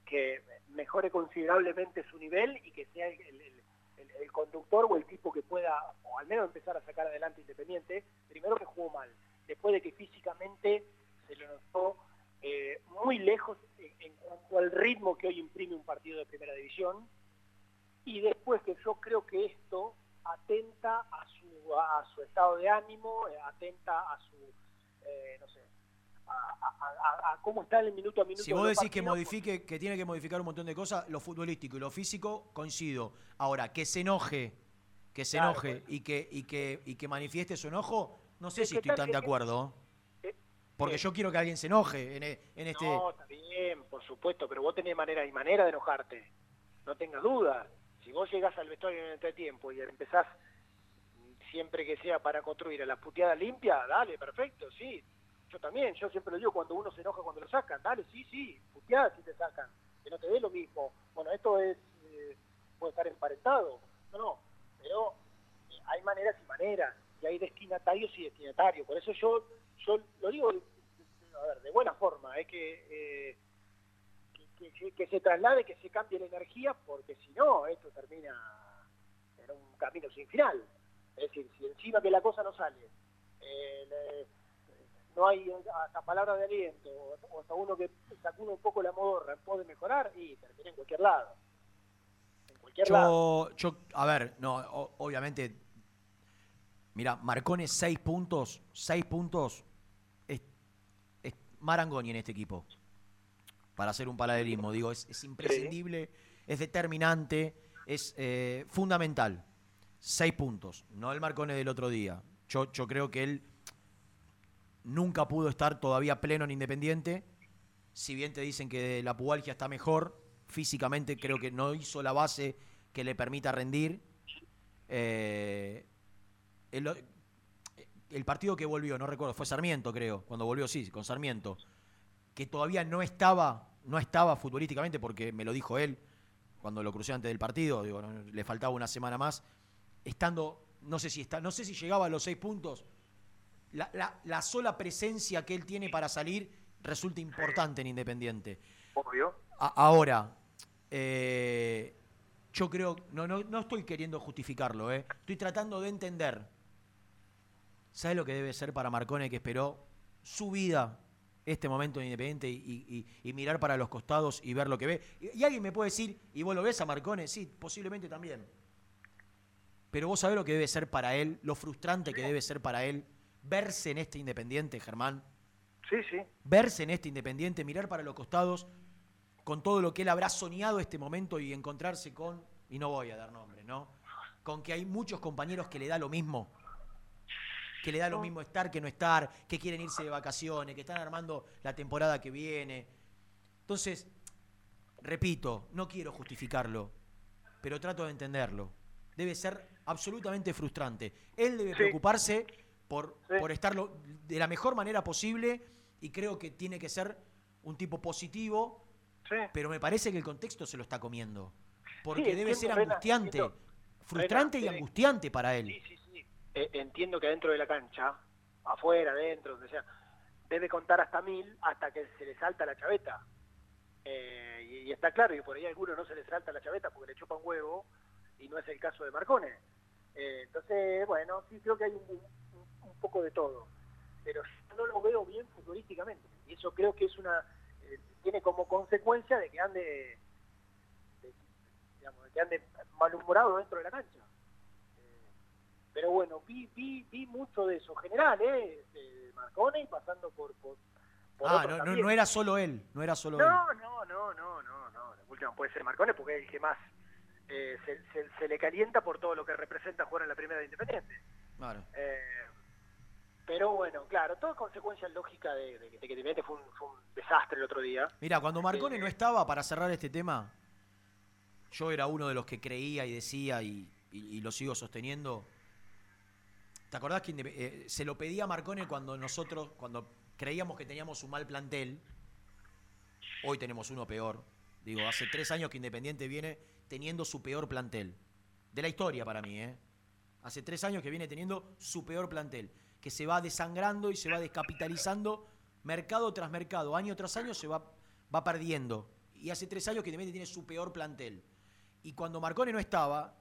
que mejore considerablemente su nivel y que sea el- el conductor o el tipo que pueda, o al menos empezar a sacar adelante Independiente, primero que jugó mal, después de que físicamente se lo notó eh, muy lejos en, en cuanto al ritmo que hoy imprime un partido de primera división, y después que yo creo que esto atenta a su, a su estado de ánimo, eh, atenta a su, eh, no sé, a, a- cómo está el minuto a minuto. Si vos decís que modifique, que tiene que modificar un montón de cosas, lo futbolístico y lo físico, coincido. Ahora, que se enoje, que se Claro, enoje y que, y que, y que manifieste su enojo, no sé si estoy tan de acuerdo. Porque yo quiero que alguien se enoje en, e- en este. No, está bien, por supuesto, pero vos tenés manera y manera de enojarte. No tengas dudas. Si vos llegás al vestuario en el entretiempo y empezás siempre que sea para construir a la puteada limpia, dale, perfecto, sí. Yo también, yo siempre lo digo, cuando uno se enoja cuando lo sacan, dale, sí, sí, puteada si te sacan, que no te dé lo mismo. Bueno, esto es, eh, puede estar emparentado, no, no, pero eh, hay maneras y maneras, y hay destinatarios y destinatarios. Por eso yo, yo lo digo, a ver, de buena forma, es que, eh, que, que- que se traslade, que se cambie la energía, porque si no, esto termina en un camino sin final. Es decir, si encima que la cosa no sale, eh, le- no hay hasta palabra de aliento, o hasta uno que sacude un poco la modorra, puede mejorar, y termina en cualquier lado. En cualquier lado. Yo, yo, a ver, no, o- obviamente. Mira, Marcone seis puntos, seis puntos. Es, es Marangoni en este equipo. Para hacer un paralelismo, digo, es, es imprescindible, es determinante, es eh, fundamental. Seis puntos, no el Marcone del otro día. Yo, yo creo que él nunca pudo estar todavía pleno en Independiente. Si bien te dicen que la pubalgia está mejor, físicamente creo que no hizo la base que le permita rendir. Eh, el, el partido que volvió, no recuerdo, fue Sarmiento, creo, cuando volvió, sí, con Sarmiento, que todavía no estaba, no estaba futbolísticamente, porque me lo dijo él cuando lo crucé antes del partido, digo, no, le faltaba una semana más, estando, no sé si está, no sé si llegaba a los seis puntos. La, la- la sola presencia que él tiene para salir resulta importante en Independiente. Obvio. A- ahora, eh, yo creo, no, no, no estoy queriendo justificarlo, eh, estoy tratando de entender. ¿Sabes lo que debe ser para Marcone que esperó su vida, este momento en Independiente, y, y- y mirar para los costados y ver lo que ve? Y, y alguien me puede decir, ¿y vos lo ves a Marcone? Sí, posiblemente también. Pero vos sabés lo que debe ser para él, lo frustrante que debe ser para él verse en este Independiente, Germán Sí, sí. verse en este Independiente, mirar para los costados con todo lo que él habrá soñado este momento y encontrarse con, y no voy a dar nombres, ¿no? Con que hay muchos compañeros que le da lo mismo. Que le da lo mismo estar que no estar, que quieren irse de vacaciones, que están armando la temporada que viene. Entonces, repito, no quiero justificarlo, pero trato de entenderlo. Debe ser absolutamente frustrante. Él debe Sí. preocuparse por, por estarlo de la mejor manera posible y creo que tiene que ser un tipo positivo, pero me parece que el contexto se lo está comiendo. Porque debe ser angustiante, frustrante y angustiante para él. Eh, entiendo que dentro de la cancha, afuera, adentro, donde sea, debe contar hasta mil hasta que se le salta la chaveta. Eh, y, y está claro que por ahí a alguno no se le salta la chaveta porque le chupa un huevo y no es el caso de Marcone. Eh, entonces, bueno, sí creo que hay un, poco de todo. Pero yo no lo veo bien futbolísticamente. Y eso creo que es una... tiene como consecuencia de que ande... de- digamos, de que ande malhumorado dentro de la cancha. Pero bueno, vi, vi, vi mucho de eso, general, ¿eh? De Marcone y pasando por... por, por Ah, no, no, no era solo él, no era solo él. No, no, no, no, no, no. De última puede ser Marcone porque es el que más eh, se, se- se le calienta por todo lo que representa jugar en la primera de Independiente. Claro. Eh, pero bueno, claro, todo consecuencia lógica de, de- de que Independiente fue un, fue un desastre el otro día. Mira, cuando Marcone Eh, no estaba, para cerrar este tema, yo era uno de los que creía y decía, y, y- y lo sigo sosteniendo. ¿Te acordás que eh, se lo pedía a Marcone cuando nosotros, cuando creíamos que teníamos un mal plantel? Hoy tenemos uno peor. Digo, hace tres años que Independiente viene teniendo su peor plantel. De la historia para mí, ¿eh? Hace tres años que viene teniendo su peor plantel. Que se va desangrando y se va descapitalizando mercado tras mercado. Año tras año se va, va perdiendo. Y hace tres años que Independiente tiene su peor plantel. Y cuando Marcone no estaba,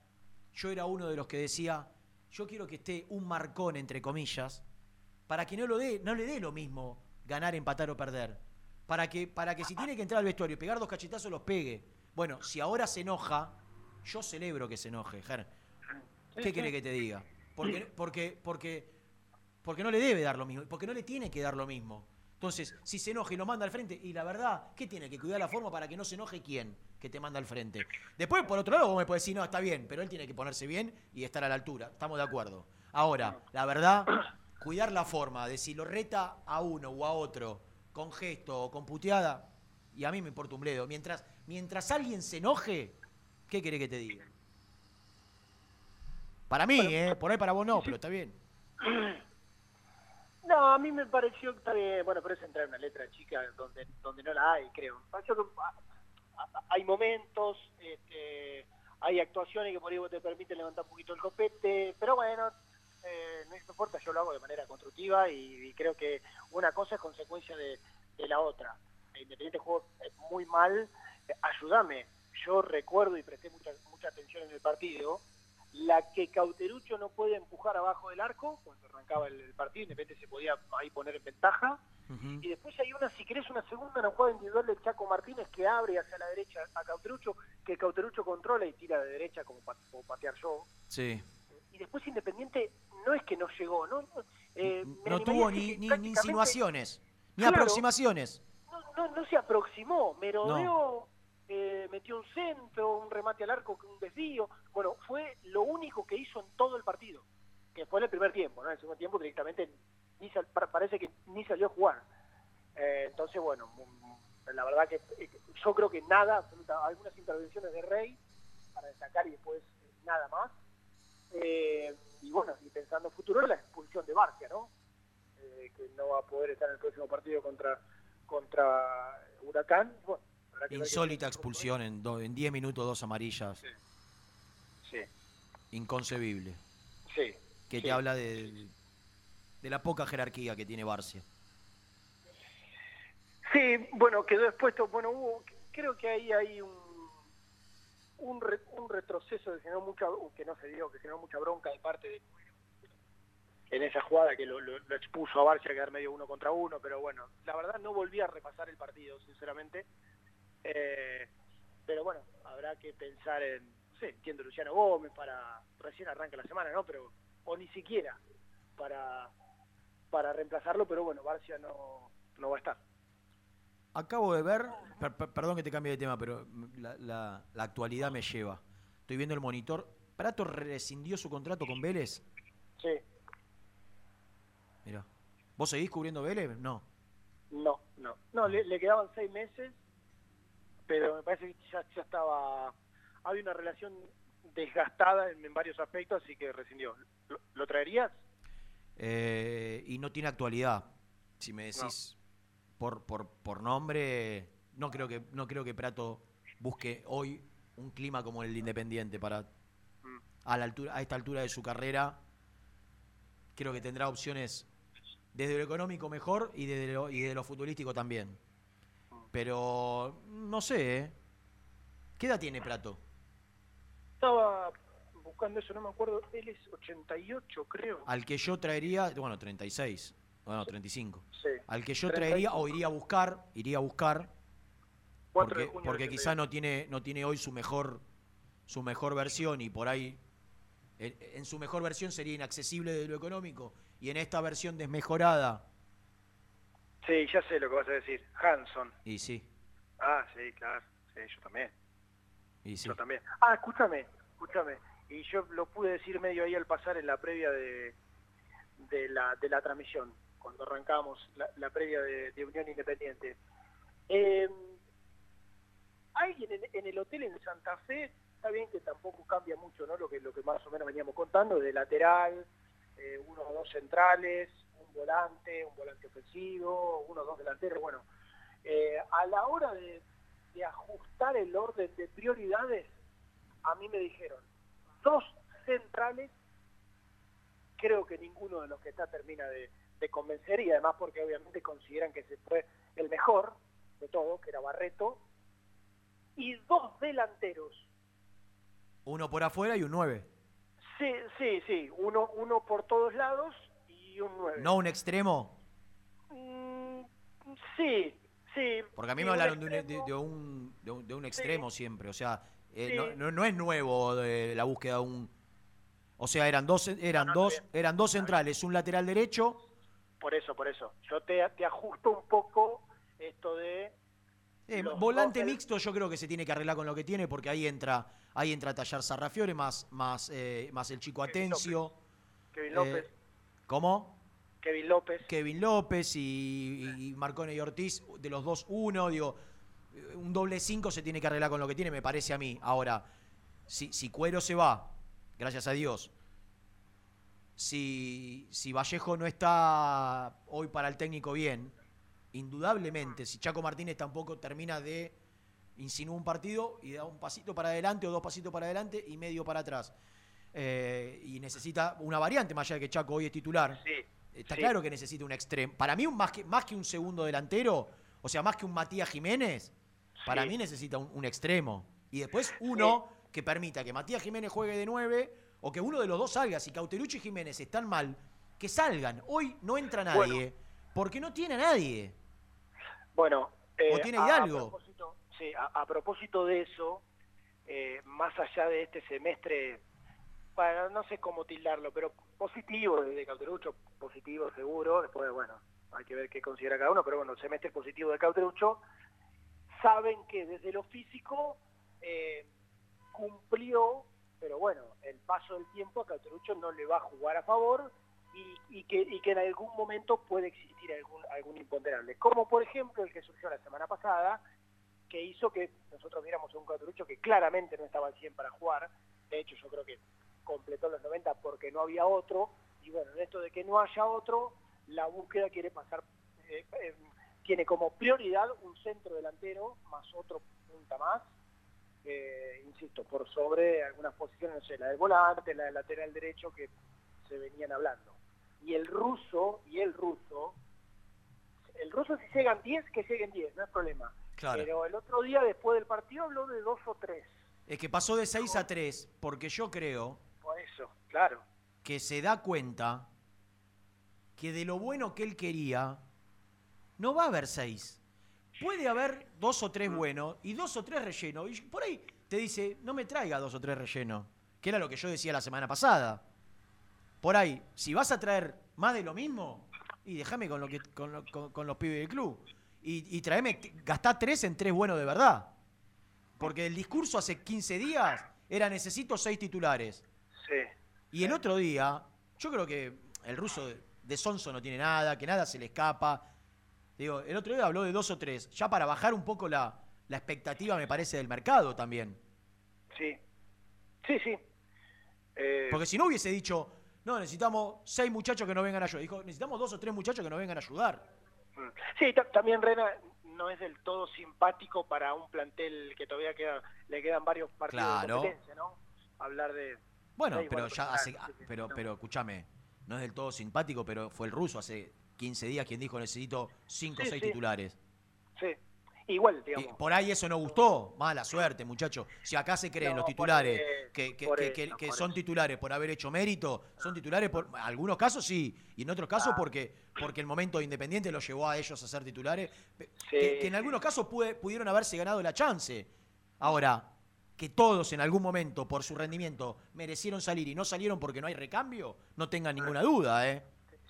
yo era uno de los que decía, yo quiero que esté un Marcone, entre comillas, para que no, lo dé, no le dé lo mismo ganar, empatar o perder. Para que, para que si tiene que entrar al vestuario y pegar dos cachetazos, los pegue. Bueno, si ahora se enoja, yo celebro que se enoje, Ger. ¿Qué quiere que te diga? Porque, porque, porque, porque no le debe dar lo mismo, porque no le tiene que dar lo mismo. Entonces, si se enoja y lo manda al frente, y la verdad, ¿qué tiene que cuidar la forma para que no se enoje quién que te manda al frente? Después, por otro lado, vos me podés decir, no, está bien, pero él tiene que ponerse bien y estar a la altura. Estamos de acuerdo. Ahora, la verdad, cuidar la forma de si lo reta a uno o a otro con gesto o con puteada, y a mí me importa un bledo. Mientras, mientras alguien se enoje, ¿qué querés que te diga? Para mí, ¿eh? Por ahí para vos no, pero está bien. No, a mí me pareció que está bien, bueno, pero es entrar en una letra chica donde donde no la hay, creo. Ah, ah, hay momentos, este, hay actuaciones que por ahí te permiten levantar un poquito el copete, pero bueno, eh, no importa, yo lo hago de manera constructiva y, creo que una cosa es consecuencia de, de la otra. Independiente jugó eh, muy mal, eh, ayúdame, yo recuerdo y presté mucha, mucha atención en el partido, la que Cauterucho no puede empujar abajo del arco, cuando arrancaba el, el partido, Independiente se podía ahí poner en ventaja, y después hay una, si querés, una segunda, una jugada individual del Chaco Martínez que abre hacia la derecha a Cauterucho, que Cauterucho controla y tira de derecha como, pa- como patear yo. Sí. Y después Independiente no es que no llegó, ¿no? Eh, No tuvo ni, ni- insinuaciones, ni Claro. aproximaciones. No, no, no se aproximó, merodeó, eh, metió un centro, un remate al arco, un desvío. Bueno, fue lo único que hizo en todo el partido, que fue en el primer tiempo, ¿no? En el segundo tiempo directamente ni sal- pa- parece que ni salió a jugar. Eh, entonces, bueno, la verdad que eh, yo creo que nada, absoluta- algunas intervenciones de Rey para destacar y después eh, nada más. Y bueno, y pensando en futuro, la expulsión de Barcia, ¿no? Que no va a poder estar en el próximo partido contra contra Huracán. Bueno, Insólita expulsión en do- en 10 minutos, dos amarillas. Sí, Inconcebible. sí. Que sí. te habla de, de la poca jerarquía que tiene Barcia. Sí, bueno, quedó expuesto, bueno, hubo, creo que ahí hay un, un, re- un retroceso que generó mucha, que no se dio, que generó mucha bronca de parte de en esa jugada que lo, lo- lo expuso a Barcia a quedar medio uno contra uno, pero bueno, la verdad no volví a repasar el partido, sinceramente. Eh, pero bueno, habrá que pensar en, no sé, entiendo Luciano Gómez para, recién arranca la semana, ¿no? Pero, o ni siquiera para, para reemplazarlo, pero bueno, Barcia no, no va a estar. Acabo de ver, per- per- perdón que te cambie de tema, pero la, la- la actualidad me lleva. Estoy viendo el monitor. ¿Prato rescindió su contrato con Vélez? Sí. Mira. ¿Vos seguís cubriendo Vélez? No. No, no. No, le, le quedaban seis meses, pero me parece que ya, ya estaba... Había una relación desgastada en, en varios aspectos, así que rescindió. ¿Lo, lo traerías? Eh, y no tiene actualidad. Si me decís por, por, por nombre, no creo que no creo que Prato busque hoy un clima como el de Independiente para a la altura a esta altura de su carrera. Creo que tendrá opciones desde lo económico mejor y desde lo, y de lo futbolístico también. Pero no sé, ¿eh? ¿Qué edad tiene Prato? Estaba buscando eso, no me acuerdo. Él es 88, creo. Al que yo traería, bueno, 36, bueno, 35. Sí. Al que yo 35. traería o iría a buscar, iría a buscar, 4 de porque, porque quizá no tiene, no tiene hoy su mejor, su mejor versión y por ahí, en, en su mejor versión sería inaccesible de lo económico y en esta versión desmejorada, Sí, ya sé lo que vas a decir. Hanson. y sí, Ah, sí, claro. Sí, yo también. y sí. Yo también. Ah, escúchame, escúchame. Y yo lo pude decir medio ahí al pasar en la previa de, de, la, de la transmisión, cuando arrancamos la, la previa de, de Unión Independiente. Eh, alguien en, en el hotel en Santa Fe, está bien que tampoco cambia mucho, ¿no? Lo que, lo que más o menos veníamos contando, de lateral, eh, uno o dos centrales, un volante, un volante ofensivo, uno o dos delanteros, bueno. Eh, a la hora de, de ajustar el orden de prioridades, a mí me dijeron, dos centrales, creo que ninguno de los que está termina de, de convencer y además porque obviamente consideran que se fue el mejor de todos, que era Barreto, y dos delanteros. Uno por afuera y un 9. Sí, sí, sí, uno, uno por todos lados y un nueve. No un extremo, Mm, sí, sí. porque a mí sí, me un hablaron de un, de- un, de un- de un extremo siempre, o sea, eh, Sí. no, no- no es nuevo de la búsqueda de un... O sea, eran dos, eran dos, eran dos centrales, un lateral derecho, Por eso, por eso. Yo te, te ajusto un poco esto de... Eh, volante mixto yo creo que se tiene que arreglar con lo que tiene porque ahí entra ahí entra Tallar Sarrafiore más más eh, más el chico Kevin Atencio. Kevin Eh, López, ¿Cómo? Kevin López. Kevin López y, y Marcone y Ortiz de los dos uno digo un doble cinco se tiene que arreglar con lo que tiene me parece a mí. Ahora si si Cuero se va gracias a Dios si si Vallejo no está hoy para el técnico bien indudablemente, si Chaco Martínez tampoco termina de insinuar un partido y da un pasito para adelante o dos pasitos para adelante y medio para atrás. Eh, y necesita una variante, más allá de que Chaco hoy es titular. Está sí. claro que necesita un extremo. Para mí, un más, que, más que un segundo delantero, o sea, más que un Matías Jiménez, para mí necesita un, un extremo. Y después uno que permita que Matías Jiménez juegue de nueve o que uno de los dos salga. Si Cauterucho y Jiménez están mal, que salgan. Hoy no entra nadie porque no tiene a nadie. Bueno, eh, ¿O tiene a- Hidalgo? A propósito, sí, a, a propósito de eso, eh, más allá de este semestre, para no sé cómo tildarlo, pero positivo desde Cauterucho, positivo seguro, después, bueno, hay que ver qué considera cada uno, pero bueno, el semestre positivo de Cauterucho, saben que desde lo físico eh, cumplió, pero bueno, el paso del tiempo a Cauterucho no le va a jugar a favor y, que, en algún momento puede existir algún, imponderable. Como por ejemplo el que surgió la semana pasada, que hizo que nosotros viéramos a un Cauterucho que claramente no estaba al 100 para jugar. De hecho, yo creo que completó los 90 porque no había otro, y bueno, en esto de que no haya otro, la búsqueda quiere pasar, eh, eh, tiene como prioridad un centro delantero más otro punta más, eh, insisto, por sobre algunas posiciones, no sé, la del volante, la del lateral derecho que se venían hablando. Y el ruso, y el ruso, el ruso si llegan 10, que lleguen 10, no es problema. Claro. Pero el otro día, después del partido, habló de dos o tres. Es que pasó de 6 a 3 porque yo creo Eso, claro. que se da cuenta que de lo bueno que él quería, no va a haber 6. Puede haber dos o tres buenos y dos o tres rellenos. Y por ahí te dice, no me traiga dos o tres rellenos. Que era lo que yo decía la semana pasada. Por ahí, si vas a traer más de lo mismo, y déjame con, lo los pibes del club. Y, y traeme, gastá tres en tres buenos de verdad. Porque el discurso hace 15 días era necesito seis titulares. Sí. Y el otro día, yo creo que el ruso de, de Sonso no tiene nada, que nada se le escapa. Digo, el otro día habló de dos o tres, ya para bajar un poco la, la expectativa, me parece, del mercado también. Sí. Sí, sí. Eh, Porque si no hubiese dicho, no, necesitamos seis muchachos que nos vengan a ayudar. Dijo, necesitamos dos o tres muchachos que nos vengan a ayudar. Mm. Sí, ta- también Rena no es del todo simpático para un plantel que todavía queda, le quedan varios partidos Claro. de competencia, ¿no? Hablar de... Bueno, Sí, pero bueno, ya hace, sí, sí, pero, pero escúchame, no es del todo simpático, pero fue el ruso hace 15 días quien dijo necesito cinco o Sí, seis sí. titulares. Sí. Igual, Y digamos. por ahí eso no gustó, mala suerte, muchachos. Si acá se creen No, los titulares que, que- que- son titulares por haber hecho mérito, son titulares por en algunos casos sí, y en otros casos porque porque el momento de Independiente los llevó a ellos a ser titulares, que, que en algunos casos pude- pudieron haberse ganado la chance. Ahora, que todos en algún momento por su rendimiento merecieron salir y no salieron porque no hay recambio, no tengan ninguna duda, ¿eh?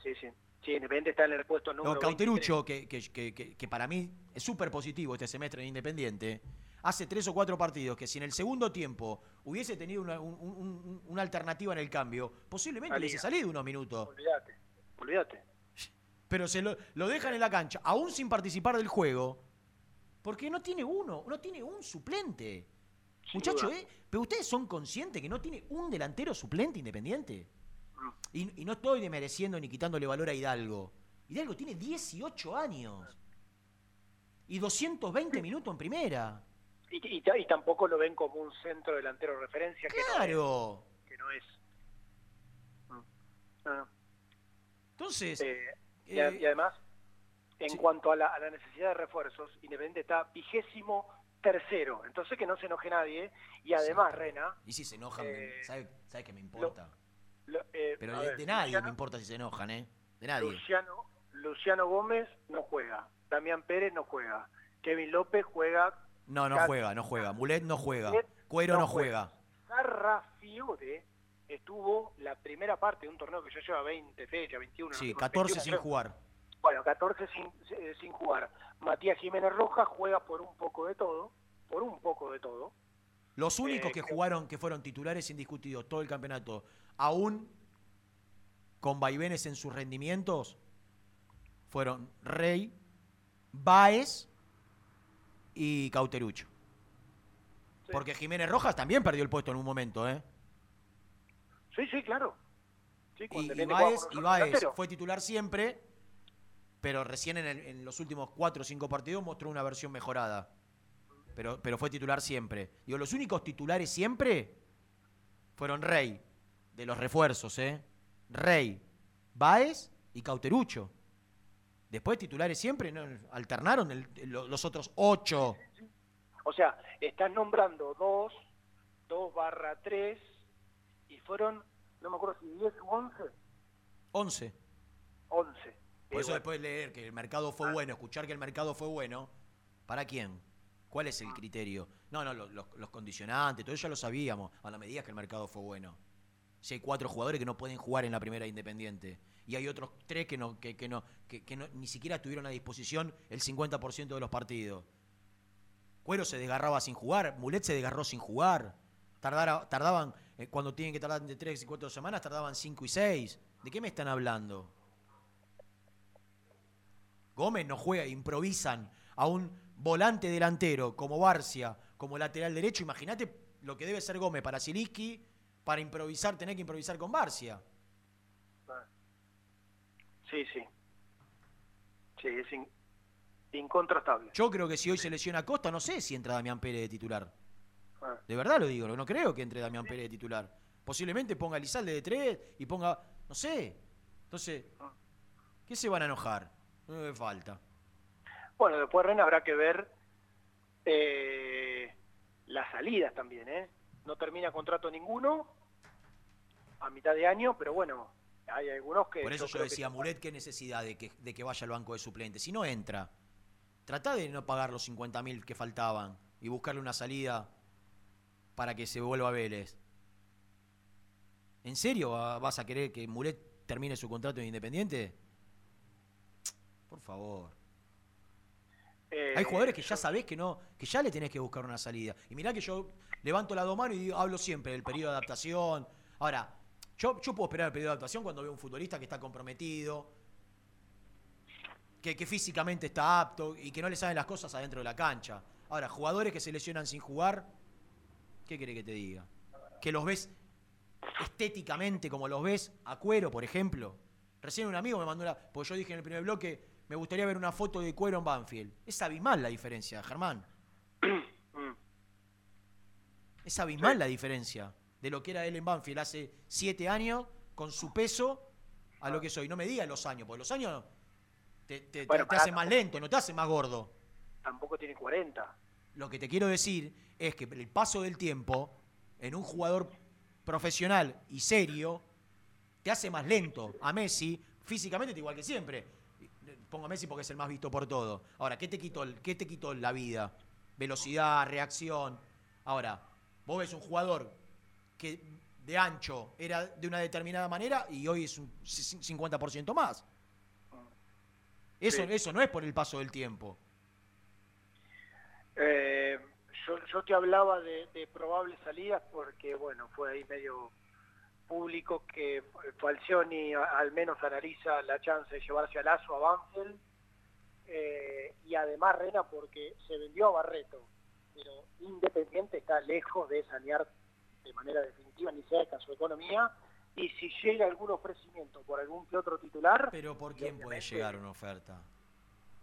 Sí, sí. Sí, Independiente está en el puesto número No, 23. Cauterucho, que, que- que- que- para mí es súper positivo este semestre en Independiente, hace tres o cuatro partidos que si en el segundo tiempo hubiese tenido una, un- un- un- una alternativa en el cambio, posiblemente hubiese salido unos minutos. Olvídate, olvídate. Pero se lo, lo dejan en la cancha, aún sin participar del juego, porque no tiene uno, no tiene un suplente. Muchachos, duda. ¿eh? Pero ustedes son conscientes que no tiene un delantero suplente Independiente. Mm. Y, y no estoy demereciendo ni quitándole valor a Hidalgo. Hidalgo tiene 18 años. Y 220 minutos en primera. Y, y ta- y tampoco lo ven como un centro delantero de referencia que no es. Claro. Que no es. Mm. Ah. Entonces, Eh, y, eh, y además, en sí. cuanto a la, a la necesidad de refuerzos, Independiente está vigésimo tercero. Entonces que no se enoje nadie. Y además, Rena, y si se enojan, eh, ¿sabe, sabe que me importa? lo- eh, Pero de, ver, de nadie Luciano- me importa si se enojan, ¿eh? De nadie. Luciano, Luciano Gómez no juega. Damián Pérez no juega. Kevin López juega. No, no juega, no juega. Mulet no juega. Mulet Cuero no no juega. Sarrafiore estuvo la primera parte de un torneo que ya lleva 20 fechas, 21. no Sí, sé, 14 21 sin creo. jugar. Bueno, 14 sin, eh, sin jugar. Matías Jiménez Rojas juega por un poco de todo. Por un poco de todo. Los únicos Eh, que jugaron, que fueron titulares indiscutidos todo el campeonato, aún con vaivenes en sus rendimientos, fueron Rey, Baez y Cauterucho. Porque Jiménez Rojas también perdió el puesto en un momento, ¿eh? Sí, sí, claro. Sí, Y, y Baez, y Baez fue titular siempre, pero recién en, el- en los últimos cuatro o cinco partidos mostró una versión mejorada. Pero, pero fue titular siempre. Digo, los únicos titulares siempre fueron Rey, de los refuerzos, ¿eh? Rey, Baez y Cauterucho. Después titulares siempre, ¿no? alternaron el- lo- los otros ocho. O sea, estás nombrando dos, dos barra tres, y fueron, no me acuerdo si 10 o 11, Once. 11. Por Eh, eso bueno, después leer que el mercado fue bueno, escuchar que el mercado fue bueno. ¿Para quién? ¿Cuál es el criterio? No, no, los, los- los condicionantes, todo eso ya lo sabíamos. A la medida que el mercado fue bueno. Si hay cuatro jugadores que no pueden jugar en la primera independiente. Y hay otros tres que no, que, que no, que, que no, ni siquiera estuvieron a disposición el 50% de los partidos. Cuero se desgarraba sin jugar, Mulet se desgarró sin jugar. Tardara- tardaban, eh, cuando tienen que tardar de tres y cuatro semanas, tardaban cinco y seis. ¿De qué me están hablando? Gómez no juega, improvisan a un volante delantero como Barcia, como lateral derecho. Imagínate lo que debe ser Gómez para Zielinski para improvisar, tener que improvisar con Barcia. Sí, sí. Sí, es in- incontrastable. Yo creo que si hoy se lesiona Costa, no sé si entra Damián Pérez de titular. Ah. De verdad lo digo, no creo que entre Damián Pérez de titular. Posiblemente ponga a Lizalde de tres y ponga, no sé. Entonces, ¿qué se van a enojar? No me falta. Bueno, después Ren habrá que ver eh, las salidas también, ¿eh? No termina contrato ninguno a mitad de año, pero bueno, hay algunos que... Por eso yo que- decía, Mulet, qué necesidad de que, de que vaya al banco de suplentes. Si no entra, trata de no pagar los 50 mil que faltaban y buscarle una salida para que se vuelva a Vélez. ¿En serio va- vas a querer que Mulet termine su contrato en Independiente? Por favor. eh, Hay jugadores que ya sabés que no, que ya le tenés que buscar una salida. Y mirá que yo levanto la dos manos y digo- hablo siempre del periodo de adaptación. Ahora, yo, yo puedo esperar el periodo de adaptación cuando veo un futbolista que está comprometido, que, que físicamente está apto y que no le saben las cosas adentro de la cancha. Ahora, jugadores que se lesionan sin jugar, ¿qué querés que te diga? Que los ves estéticamente como los ves a cuero, por ejemplo. Recién un amigo me mandó una. Porque yo dije en el primer bloque, me gustaría ver una foto de cuero en Banfield. Es abismal la diferencia, Germán. Es abismal la diferencia de lo que era él en Banfield hace siete años, con su peso, a lo que soy. No me digas los años, porque los años te, te- Bueno, te hacen más lento, no te hacen más gordo. Tampoco tiene 40. Lo que te quiero decir es que el paso del tiempo en un jugador profesional y serio te hace más lento. A Messi, físicamente, te igual que siempre. Pongo a Messi porque es el más visto por todo. Ahora, ¿qué te quitó, qué te quitó la vida? Velocidad, reacción. Ahora, vos ves un jugador que de ancho era de una determinada manera y hoy es un c- 50% más. Eso, Sí. eso no es por el paso del tiempo. Eh, yo, yo te hablaba de, de probables salidas porque, bueno, fue ahí medio público que Falcioni al menos analiza la chance de llevarse a Lazo a Banfield eh, y además Rena porque se vendió a Barreto, pero Independiente está lejos de sanear de manera definitiva ni cerca su economía y si llega algún ofrecimiento por algún que otro titular... Pero ¿por quién puede llegar una oferta?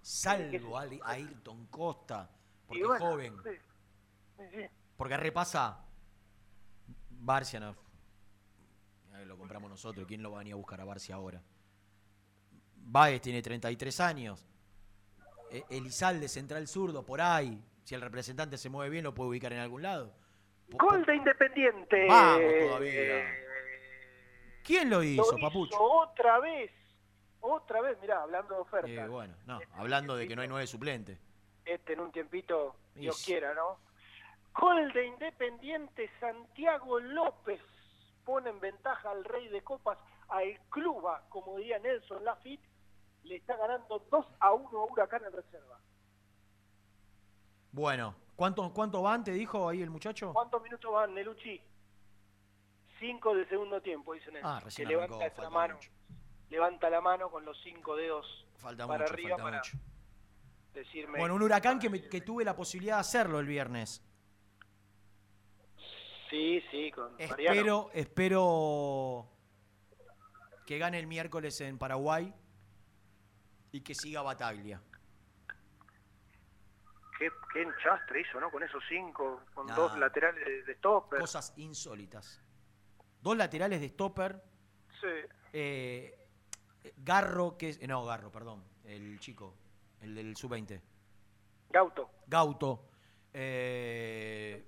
Salvo a Ayrton Costa, porque bueno, es joven. sí, sí, sí. Porque repasa Barcia, no. Eh, lo compramos nosotros. ¿Quién lo va a venir a buscar a Barcia ahora? Baez tiene 33 años. E- Elizalde, central zurdo, por ahí. Si el representante se mueve bien, lo puede ubicar en algún lado. Gol de Independiente. Vamos todavía. ¿Quién lo Lo hizo, hizo Papucho? otra vez. Otra vez, mirá, hablando de ofertas. Eh, bueno, no, hablando de que no hay nueve suplentes. Este en un tiempito, Dios quiera, ¿no? Gol de Independiente, Santiago López pone en ventaja al Rey de Copas, al Cluba, como diría Nelson Lafitte, le está ganando 2 a 1 a Huracán en reserva. Bueno, ¿cuánto, cuánto van, te dijo ahí el muchacho? ¿Cuántos minutos van, Nelucci? Cinco del segundo tiempo, dice Nelson. Ah, recién que arrancó, levanta falta mano, mucho. levanta la mano con los cinco dedos Falta para mucho, arriba falta para mucho. decirme... Bueno, un huracán que, me- que tuve la posibilidad de hacerlo el viernes. Sí, sí, con Mariano. Espero, espero que gane el miércoles en Paraguay y que siga Bataglia. Qué, qué enchastre hizo, ¿no? Con esos cinco, con Nah. dos laterales de, de stopper. Cosas insólitas. Dos laterales de stopper. Sí. eh, Garro, que es. eh, No, Garro, perdón. El chico. El del sub-20. Gauto. Gauto. eh.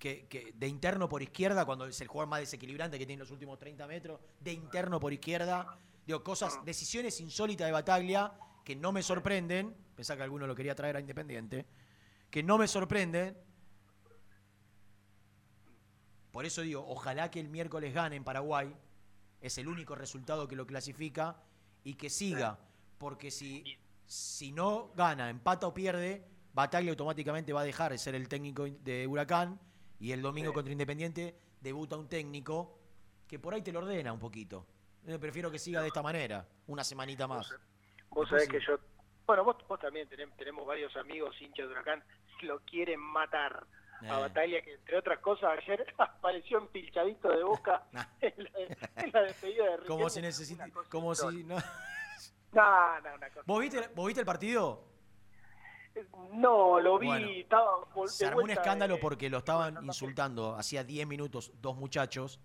Que, que de interno por izquierda, cuando es el jugador más desequilibrante que tiene los últimos 30 metros, de interno por izquierda. Digo, cosas, decisiones insólitas de Bataglia que no me sorprenden. Pensá que alguno lo quería traer a Independiente. Que no me sorprenden. Por eso digo, ojalá que el miércoles gane en Paraguay. Es el único resultado que lo clasifica. Y que siga. Porque si, si no gana, empata o pierde, Bataglia automáticamente va a dejar de ser el técnico de Huracán. Y el domingo contra Independiente debuta un técnico que por ahí te lo ordena un poquito. Eh, prefiero que siga de esta manera, una semanita más. Vos sabés que yo... Bueno, vos, vos también tenemos, tenemos varios amigos hinchas de Huracán lo quieren matar a Eh. Bataglia, que entre otras cosas ayer apareció empilchadito de boca en, la, en la despedida de Como Riquelme. si necesite, como si no. No, no, una cosa. ¿Vos viste, ¿Vos viste el partido? No, lo vi, Bueno, estaba Se armó un escándalo de- porque lo estaban insultando. Hacía 10 minutos dos muchachos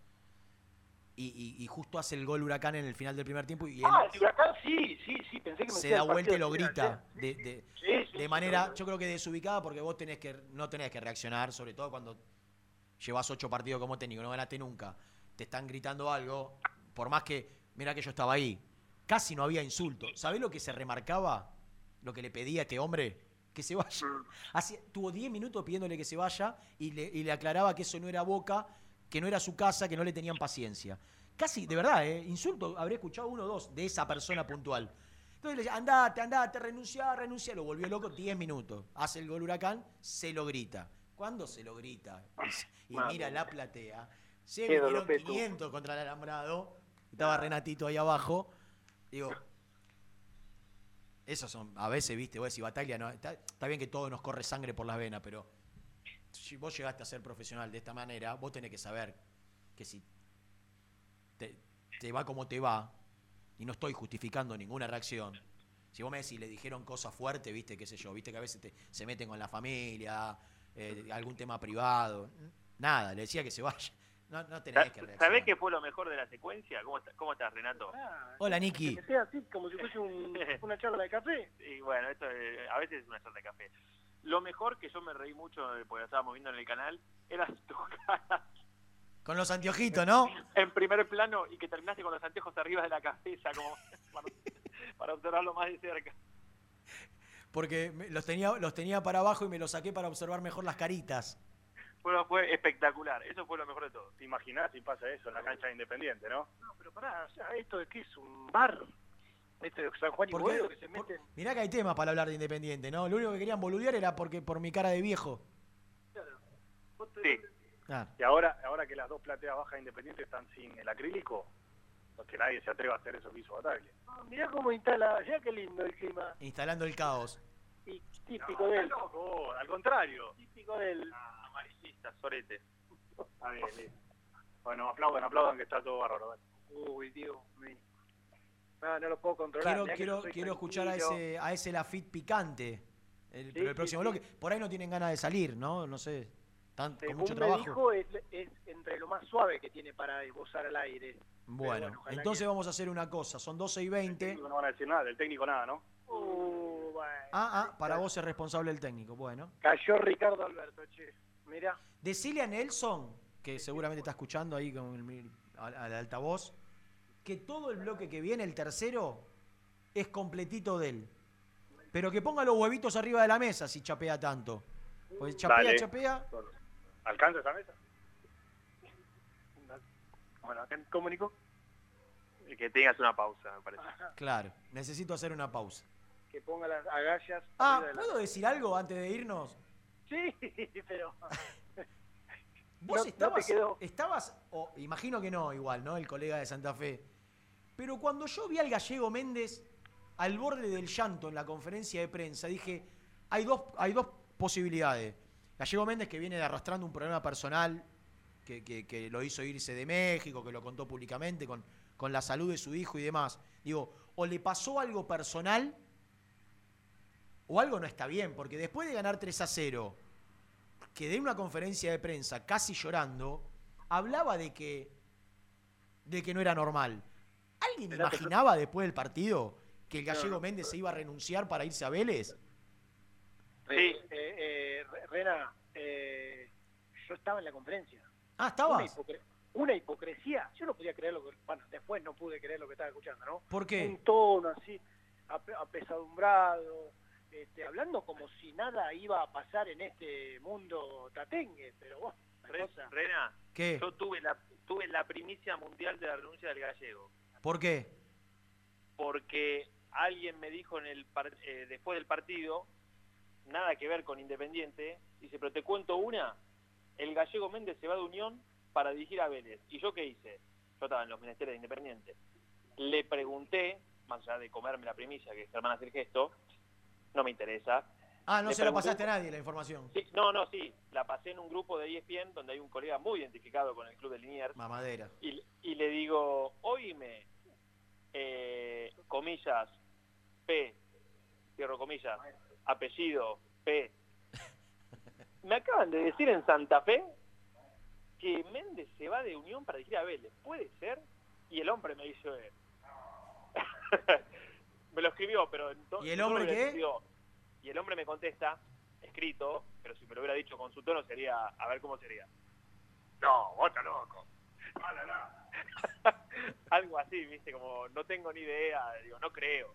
y, y- y justo hace el gol Huracán en el final del primer tiempo y él Ah, el Huracán sí, sí, sí, pensé que me se da el vuelta y lo grita de, de- Sí, sí, de sí, manera, yo creo que desubicada porque vos tenés que no tenés que reaccionar, sobre todo cuando llevas ocho partidos como técnico, no ganaste nunca, te están gritando algo, por más que, mira que yo estaba ahí, casi no había insulto. ¿Sabés lo que se remarcaba? Lo que le pedía a este hombre, que se vaya. Hacía- tuvo 10 minutos pidiéndole que se vaya y le, y le aclaraba que eso no era Boca, que no era su casa, que no le tenían paciencia. Casi, de verdad, ¿eh? insulto, habría escuchado uno o dos de esa persona puntual. Entonces le decía, andate, andate, renuncia, renuncia, lo volvió loco 10 minutos. Hace el gol Huracán, se lo grita. ¿Cuándo se lo grita? Y, mira la platea. Se Petu. 500 contra el alambrado. Estaba Renatito ahí abajo. Digo, esos son, a veces, viste, vos decís, Bataglia, no, está, bien que todo nos corre sangre por las venas, pero si vos llegaste a ser profesional de esta manera, vos tenés que saber que si te, va como te va, y no estoy justificando ninguna reacción, si vos me decís, le dijeron cosas fuertes, viste, qué sé yo, viste que a veces se meten con la familia, eh, algún tema privado, nada, le decía que se vaya. No, no tenés que reaccionar. ¿Sabés qué fue lo mejor de la secuencia? ¿Cómo, está- cómo estás, Renato? Hola, Niki. Que sea así, como si fuese un- una charla de café. Y bueno, esto eh, a veces es una charla de café. Lo mejor que yo me reí mucho, eh, porque lo estábamos viendo en el canal, era tu cara Con los anteojitos, ¿no? en primer plano y que terminaste con los anteojos arriba de la cabeza, como para, para observarlo más de cerca. Porque los tenía, los tenía para abajo y me los saqué para observar mejor las caritas. Bueno, fue espectacular. Eso fue lo mejor de todo. ¿Te imaginás si pasa eso en la cancha de Independiente, no? No, pero pará, o sea, esto de que es un bar, esto de San Juan y Boedo que se meten. Mirá que hay temas para hablar de Independiente, ¿no? Lo único que querían boludear era porque por mi cara de viejo. Sí. Ah, Y ahora, ahora que las dos plateas bajas de Independiente están sin el acrílico, porque nadie se atreve a hacer eso que hizo Bataglia. Ah, mirá cómo instala, mirá qué lindo el clima. instalando el caos. Y típico de él. No, al contrario. Típico de él. Amarillista, sorete. Está bien, listo. Bueno, aplaudan, aplaudan que está todo bárbaro. Uy, Dios mío. No, no lo puedo controlar. Quiero, mirá quiero, quiero escuchar a ese, a ese Lafit picante. El, pero el próximo sí. bloque. Por ahí no tienen ganas de salir, ¿no? No sé. Están con mucho me trabajo. dijo, es, es entre lo más suave que tiene para esbozar al aire. Bueno, entonces vamos a hacer una cosa. Son 12 y 20. No van a decir nada, del técnico nada, ¿no? Uh, bueno. Ah, ah, para vos es responsable el técnico. Bueno. Cayó Ricardo Alberto, che. Mirá. Decile a Nelson, que seguramente está escuchando ahí con el, al, al altavoz, que todo el bloque que viene, el tercero, es completito de él. Pero que ponga los huevitos arriba de la mesa si chapea tanto. Pues chapea, Dale. chapea. ¿Alcanza esa mesa? Bueno, acá comunicó. Que tengas una pausa, me parece. Claro, necesito hacer una pausa. Que ponga las agallas. Ah, la- ¿puedo decir algo antes de irnos? Sí, pero. Vos No- no estabas, quedó. estabas, o imagino que no, igual, ¿no? El colega de Santa Fe. Pero cuando yo vi al gallego Méndez al borde del llanto en la conferencia de prensa, dije, hay dos, hay dos posibilidades. Gallego Méndez que viene arrastrando un problema personal, que, que- que lo hizo irse de México, que lo contó públicamente con, con la salud de su hijo y demás. Digo, o le pasó algo personal o algo no está bien, porque después de ganar 3 a 0, que de una conferencia de prensa casi llorando, hablaba de que, de que no era normal. ¿Alguien imaginaba después del partido que el No, gallego no. Méndez se iba a renunciar para irse a Vélez? Eh, eh, eh, Re- Rena, eh, yo estaba en la conferencia. Ah, Una, ¿estabas? hipocre- una hipocresía. Yo no podía creer lo que. Bueno, después no pude creer lo que estaba escuchando, ¿no? ¿Por qué? Un tono así, ape- apesadumbrado, este, hablando como si nada iba a pasar en este mundo tatengue, pero bueno, cosa- Rena, ¿Qué? yo tuve la, tuve la primicia mundial de la renuncia del gallego. ¿Por qué? porque alguien me dijo en el par- eh, después del partido, nada que ver con Independiente, dice, pero te cuento una, el gallego Méndez se va de Unión para dirigir a Vélez. ¿Y yo qué hice? Yo estaba en los menesteres de Independiente. Le pregunté, más allá de comerme la primicia, que es hermana hacer gesto, no me interesa, Ah, no Le se pregunté- pasaste a nadie la información. Sí, no, no, sí. La pasé en un grupo de ESPN donde hay un colega muy identificado con el club de Liniers. Mamadera. Y, y le digo, oíme, eh, comillas, P, cierro comillas, apellido, P. Me acaban de decir en Santa Fe que Méndez se va de Unión para dirigir a Vélez. ¿Puede ser? Y el hombre me dice... me lo escribió, pero... ento- ¿Y el hombre lo qué? escribió. Y el hombre me contesta, escrito, pero si me lo hubiera dicho con su tono sería, a ver cómo sería. No, vos estás loco. Algo así, viste, como no tengo ni idea, digo, no creo.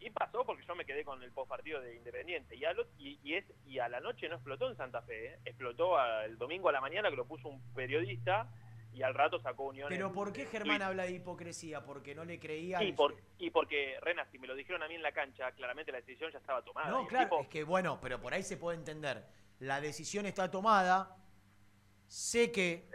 Y pasó porque yo me quedé con el postpartido de Independiente. Y, al ot- y, y es, y a la noche no explotó en Santa Fe, ¿eh? explotó a- el domingo a la mañana que lo puso un periodista y al rato sacó Unión. Pero ¿por qué Germán habla de hipocresía? Porque no le creía. Y, por, y porque, Rena, si me lo dijeron a mí en la cancha, claramente la decisión ya estaba tomada. No, claro, tipo- es que bueno, pero por ahí se puede entender. La decisión está tomada. Sé que,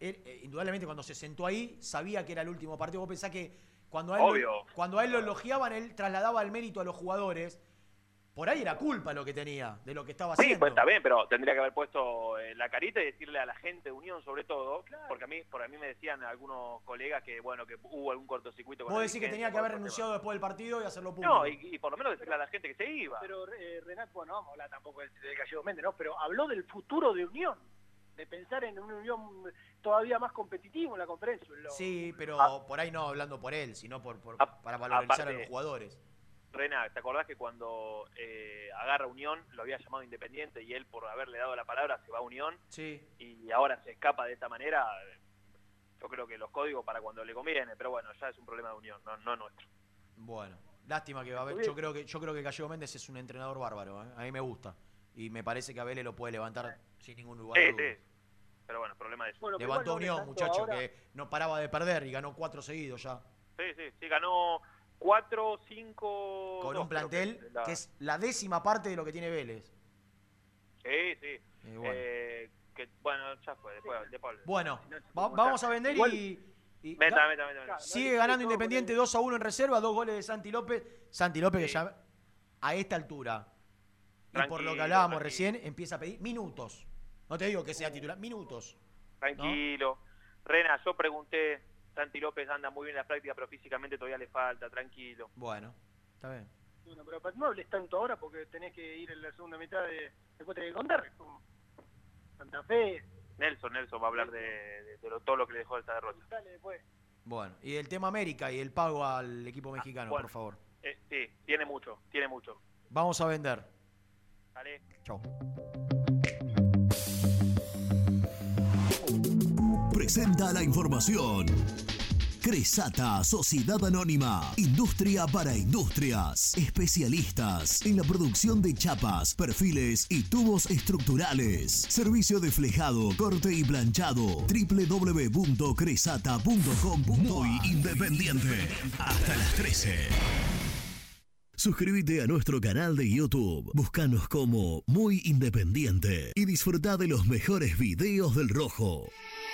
él, eh, indudablemente, cuando se sentó ahí, sabía que era el último partido. Vos pensás que cuando a él, lo- Obvio. cuando a él lo elogiaban, él trasladaba el mérito a los jugadores. Por ahí era culpa lo que tenía, de lo que estaba Sí, haciendo. pues está bien, pero tendría que haber puesto eh, la carita y decirle a la gente de Unión sobre todo, porque a mí por a mí me decían algunos colegas que bueno que hubo algún cortocircuito con Vos decís que tenía que haber renunciado después del partido y hacerlo público. No, y, y por lo menos decirle a la gente que se iba. Pero eh, Renato, bueno, no vamos a hablar tampoco del, del Gallego Méndez, ¿no? Pero habló del futuro de Unión, de pensar en una Unión todavía más competitivo en la conferencia. Lo- Sí, pero Ah. por ahí no hablando por él, sino por, por- para valorizar a los jugadores. Rena, ¿te acordás que cuando eh, agarra Unión lo había llamado Independiente y él por haberle dado la palabra se va a Unión Sí. y ahora se escapa de esta manera? Yo creo que los códigos para cuando le conviene, pero bueno, ya es un problema de Unión, no, no nuestro. Bueno, lástima que va a haber. Yo creo que yo creo que Gallego Méndez es un entrenador bárbaro. ¿eh? A mí me gusta y me parece que a Vélez lo puede levantar sin ningún lugar. de Sí, duda. sí. Pero bueno, problema de eso. Bueno, Levantó Unión, muchacho, ahora. que no paraba de perder y ganó cuatro seguidos ya. Sí, sí, sí, ganó 4, 5... Con un plantel que es la décima parte de lo que tiene Vélez. Sí, sí. Bueno. Eh, que, bueno, ya fue, después, después Bueno, va- vamos a vender Igual- y, y Meta, meta, meta, sigue ganando Independiente 2 a 1 en reserva, dos goles de Santi López. Santi López que ya a esta altura, y por lo que hablábamos tranquilo. recién, empieza a pedir minutos. No te digo que sea titular, minutos. Tranquilo. Rena, yo pregunté, Santi López anda muy bien en la práctica, pero físicamente todavía le falta, tranquilo. Bueno, está bien. Bueno, pero no hables tanto ahora porque tenés que ir en la segunda mitad de, después tenés que contar. Santa Fe, Nelson, Nelson va a hablar de, de- de lo- todo lo que le dejó esta derrota. dale después. Bueno, y el tema América y el pago al equipo mexicano, bueno. por favor. Eh, sí, tiene mucho, tiene mucho. Vamos a vender. Dale. Chau. Presenta la información. Cresata, Sociedad Anónima, Industria para Industrias, especialistas en la producción de chapas, perfiles y tubos estructurales. Servicio de flejado, corte y planchado. www.cresata.com. Muy independiente. Hasta las 13. Suscríbete a nuestro canal de YouTube. Búscanos como Muy Independiente y disfruta de los mejores videos del Rojo.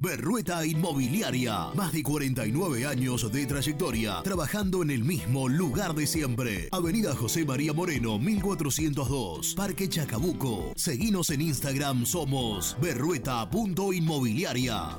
Berrueta Inmobiliaria. Más de 49 años de trayectoria, trabajando en el mismo lugar de siempre. Avenida José María Moreno, 1402, Parque Chacabuco. Seguinos en Instagram, somos berrueta.inmobiliaria.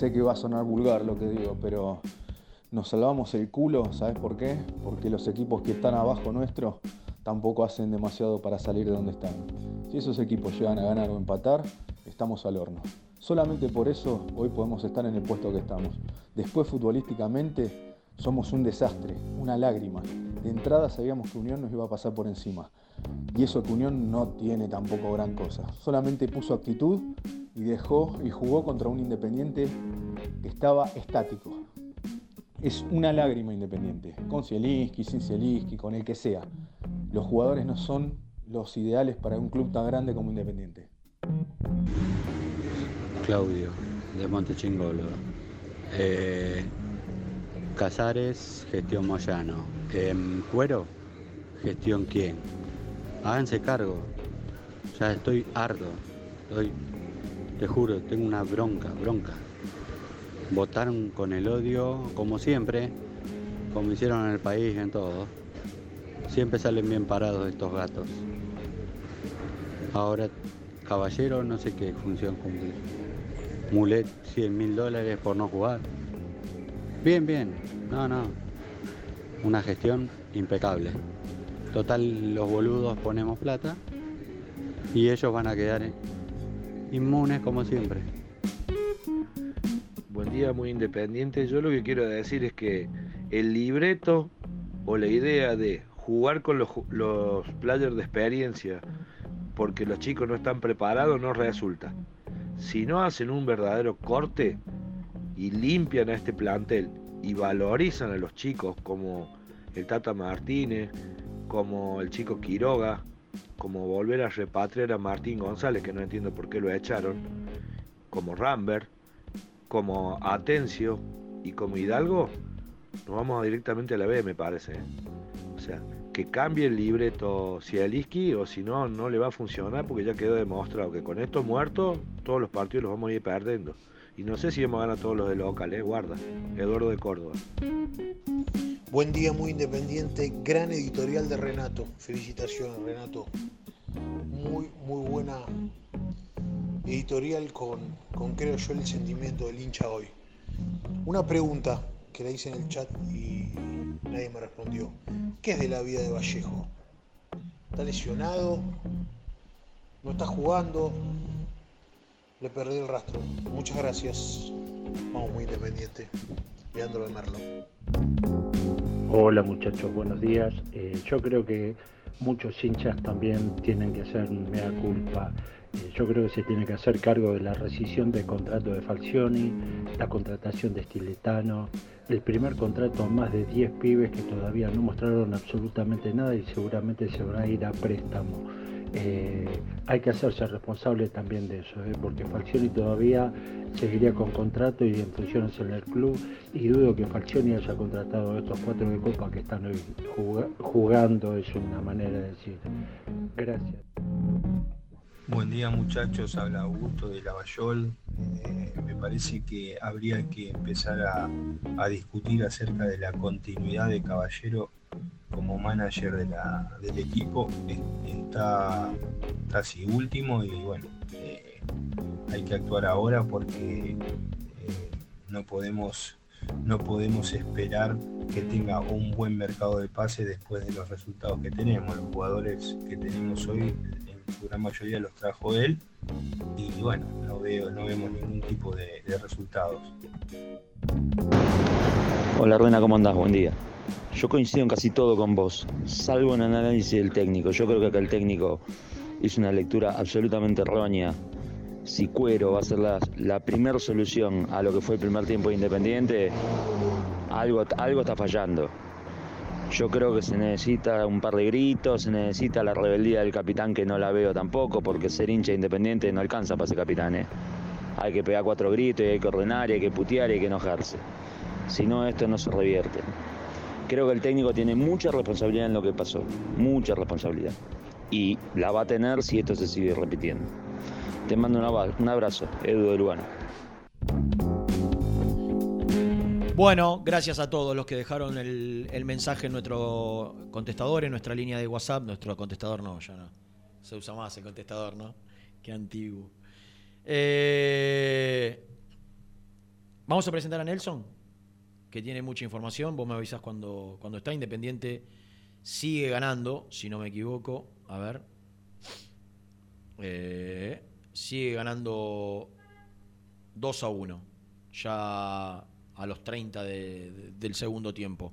sé que va a sonar vulgar lo que digo, pero nos salvamos el culo, ¿sabes por qué? Porque los equipos que están abajo nuestro tampoco hacen demasiado para salir de donde están. Si esos equipos llegan a ganar o empatar, estamos al horno. Solamente por eso hoy podemos estar en el puesto que estamos. Después futbolísticamente somos un desastre, una lágrima. De entrada sabíamos que Unión nos iba a pasar por encima. Y eso que Unión no tiene tampoco gran cosa. Solamente puso actitud y dejó y jugó contra un Independiente que estaba estático. Es una lágrima Independiente, con Zielinski, sin Zielinski, con el que sea. Los jugadores no son los ideales para un club tan grande como Independiente. Claudio, de Montechingolo. Eh, Casares, gestión Moyano. Em, Cuero, gestión quién. Háganse cargo. Ya estoy harto. Estoy, te juro, tengo una bronca, bronca. Votaron con el odio, como siempre, como hicieron en el país, en todo. Siempre salen bien parados estos gatos. Ahora, caballero, no sé qué función cumple. Mulet, 100 mil dólares por no jugar. Bien, bien. No, no. Una gestión impecable. Total, los boludos ponemos plata y ellos van a quedar inmunes como siempre. Buen día, muy independiente. Yo lo que quiero decir es que el libreto o la idea de jugar con los, players de experiencia porque los chicos no están preparados, no resulta. Si no hacen un verdadero corte y limpian a este plantel y valorizan a los chicos como el Tata Martínez, como el chico Quiroga, como volver a repatriar a Martín González, que no entiendo por qué lo echaron, como Rambert, como Atencio y como Hidalgo, nos vamos directamente a la B, me parece. O sea, que cambie el libreto Cieliski o si no, no le va a funcionar porque ya quedó demostrado que con estos muertos todos los partidos los vamos a ir perdiendo. Y no sé si vamos a ganar todos los de local, ¿eh? guarda. Eduardo de Córdoba. Buen día, muy independiente. Gran editorial de Renato. Felicitaciones, Renato. Muy, muy buena editorial con, con, creo yo, el sentimiento del hincha hoy. Una pregunta que la hice en el chat y nadie me respondió. ¿Qué es de la vida de Vallejo? ¿Está lesionado? ¿No está jugando? Le perdí el rastro. Muchas gracias. Vamos muy independiente. Leandro de Merlo. Hola muchachos, buenos días. Eh, yo creo que muchos hinchas también tienen que hacer mea culpa. Eh, yo creo que se tiene que hacer cargo de la rescisión del contrato de Falcioni, la contratación de Stiletano, el primer contrato a más de 10 pibes que todavía no mostraron absolutamente nada y seguramente se van a ir a préstamo. Eh, hay que hacerse responsable también de eso, ¿eh? porque Falcioni todavía seguiría con contrato y en funciones en el club y dudo que Falcioni haya contratado a estos cuatro de copa que están hoy jugando, es una manera de decir. Gracias. Buen día muchachos, habla Augusto de Lavallol. Eh, me parece que habría que empezar a, a, discutir acerca de la continuidad de Caballero como manager del equipo. Está casi último y bueno, eh, hay que actuar ahora porque eh, no podemos no podemos esperar que tenga un buen mercado de pase después de los resultados que tenemos. Los jugadores que tenemos hoy su gran mayoría los trajo él y bueno, no, veo, no vemos ningún tipo de resultados. Hola Ruena, ¿cómo andás? Buen día. Yo coincido en casi todo con vos, salvo en el análisis del técnico. Yo creo que acá el técnico hizo una lectura absolutamente errónea. Si Cuero va a ser la, primera solución a lo que fue el primer tiempo de Independiente, algo, algo está fallando. Yo creo que se necesita un par de gritos, se necesita la rebeldía del capitán que no la veo tampoco, porque ser hincha independiente no alcanza para ser capitán. ¿eh? Hay que pegar cuatro gritos, hay que ordenar, hay que putear, y hay que enojarse. Si no, esto no se revierte. Creo que el técnico tiene mucha responsabilidad en lo que pasó, mucha responsabilidad. Y la va a tener si esto se sigue repitiendo. Te mando un abrazo, Edu de. Bueno, gracias a todos los que dejaron el, el, mensaje en nuestro contestador, en nuestra línea de WhatsApp. Nuestro contestador no, ya no. Se usa más el contestador, ¿no? Qué antiguo. Eh, Vamos a presentar a Nelson, que tiene mucha información. Vos me avisas cuando, cuando está Independiente. Sigue ganando, si no me equivoco. A ver. Eh, sigue ganando 2 a 1. Ya a los 30 de, de, del segundo tiempo.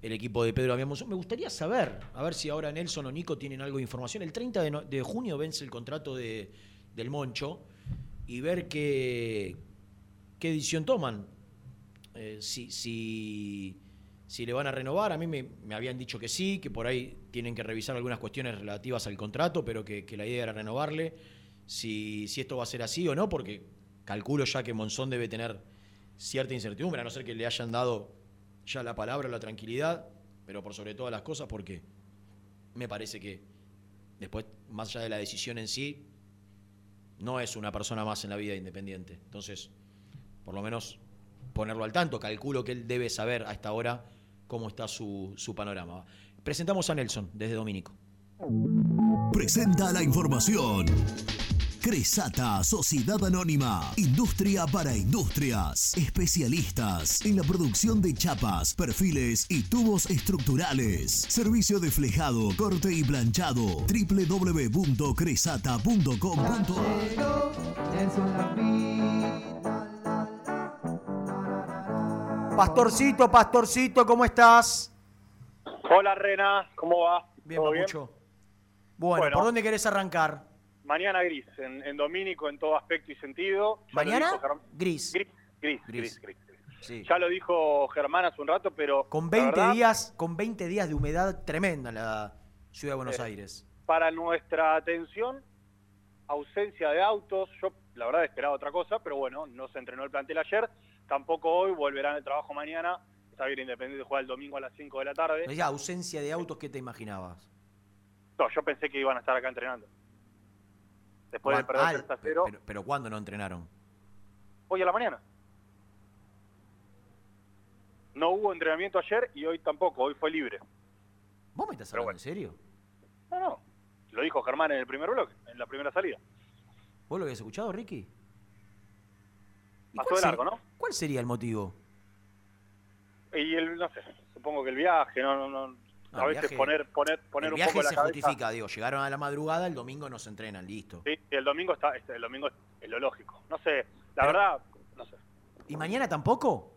El equipo de Pedro Aviamonzón. Me gustaría saber, a ver si ahora Nelson o Nico tienen algo de información. El 30 de, junio vence el contrato de, del Moncho y ver qué, qué decisión toman. Eh, si, si, si, le van a renovar, a mí me, me, habían dicho que sí, que por ahí tienen que revisar algunas cuestiones relativas al contrato, pero que, que la idea era renovarle. Si, si esto va a ser así o no, porque calculo ya que Monzón debe tener cierta incertidumbre, a no ser que le hayan dado ya la palabra, la tranquilidad, pero por sobre todas las cosas, porque me parece que después, más allá de la decisión en sí, no es una persona más en la vida independiente. Entonces, por lo menos ponerlo al tanto. Calculo que él debe saber a esta hora cómo está su, su panorama. Presentamos a Nelson desde Domínico. Presenta la información. Cresata, Sociedad Anónima, Industria para Industrias, especialistas en la producción de chapas, perfiles y tubos estructurales. Servicio de flejado, corte y planchado. www.cresata.com.ar Pastorcito, pastorcito, ¿cómo estás? Hola Rena, ¿cómo va? Bien, mucho. Bueno, bueno, ¿por dónde querés arrancar? mañana gris, en, en Domínico en todo aspecto y sentido. Ya ¿Mañana? Germ- Gris. Gris, gris, Gris. gris. Sí. Ya lo dijo Germán hace un rato, pero Con la 20 verdad, días, con 20 días de humedad tremenda en la ciudad de Buenos Eh, Aires. para nuestra atención, ausencia de autos. Yo, la verdad, esperaba otra cosa, pero bueno, no se entrenó el plantel ayer. Tampoco hoy, volverán al trabajo mañana. Está bien Independiente juega el domingo a las 5 de la tarde. Ya, ausencia de autos, ¿qué te imaginabas? No, yo pensé que iban a estar acá entrenando. Después de perder ah, 3 a 0, Pero, pero ¿cuándo no entrenaron? hoy a la mañana. No hubo entrenamiento ayer y hoy tampoco, hoy fue libre. ¿Vos me estás hablando en serio? No, no. Lo dijo Germán en el primer bloque, en la primera salida. ¿Vos lo habías escuchado, Ricky? ¿Y Pasó cuál de largo, sería- ¿no? ¿Cuál sería el motivo? Y el, no sé, supongo que el viaje, no, no, no. A veces viaje- poner, poner, poner el un poco la se cabeza. justifica, digo, llegaron a la madrugada, el domingo no se entrenan, listo. Sí, el domingo está, este, el domingo es lo lógico. No sé, la verdad, no sé. ¿Y mañana tampoco?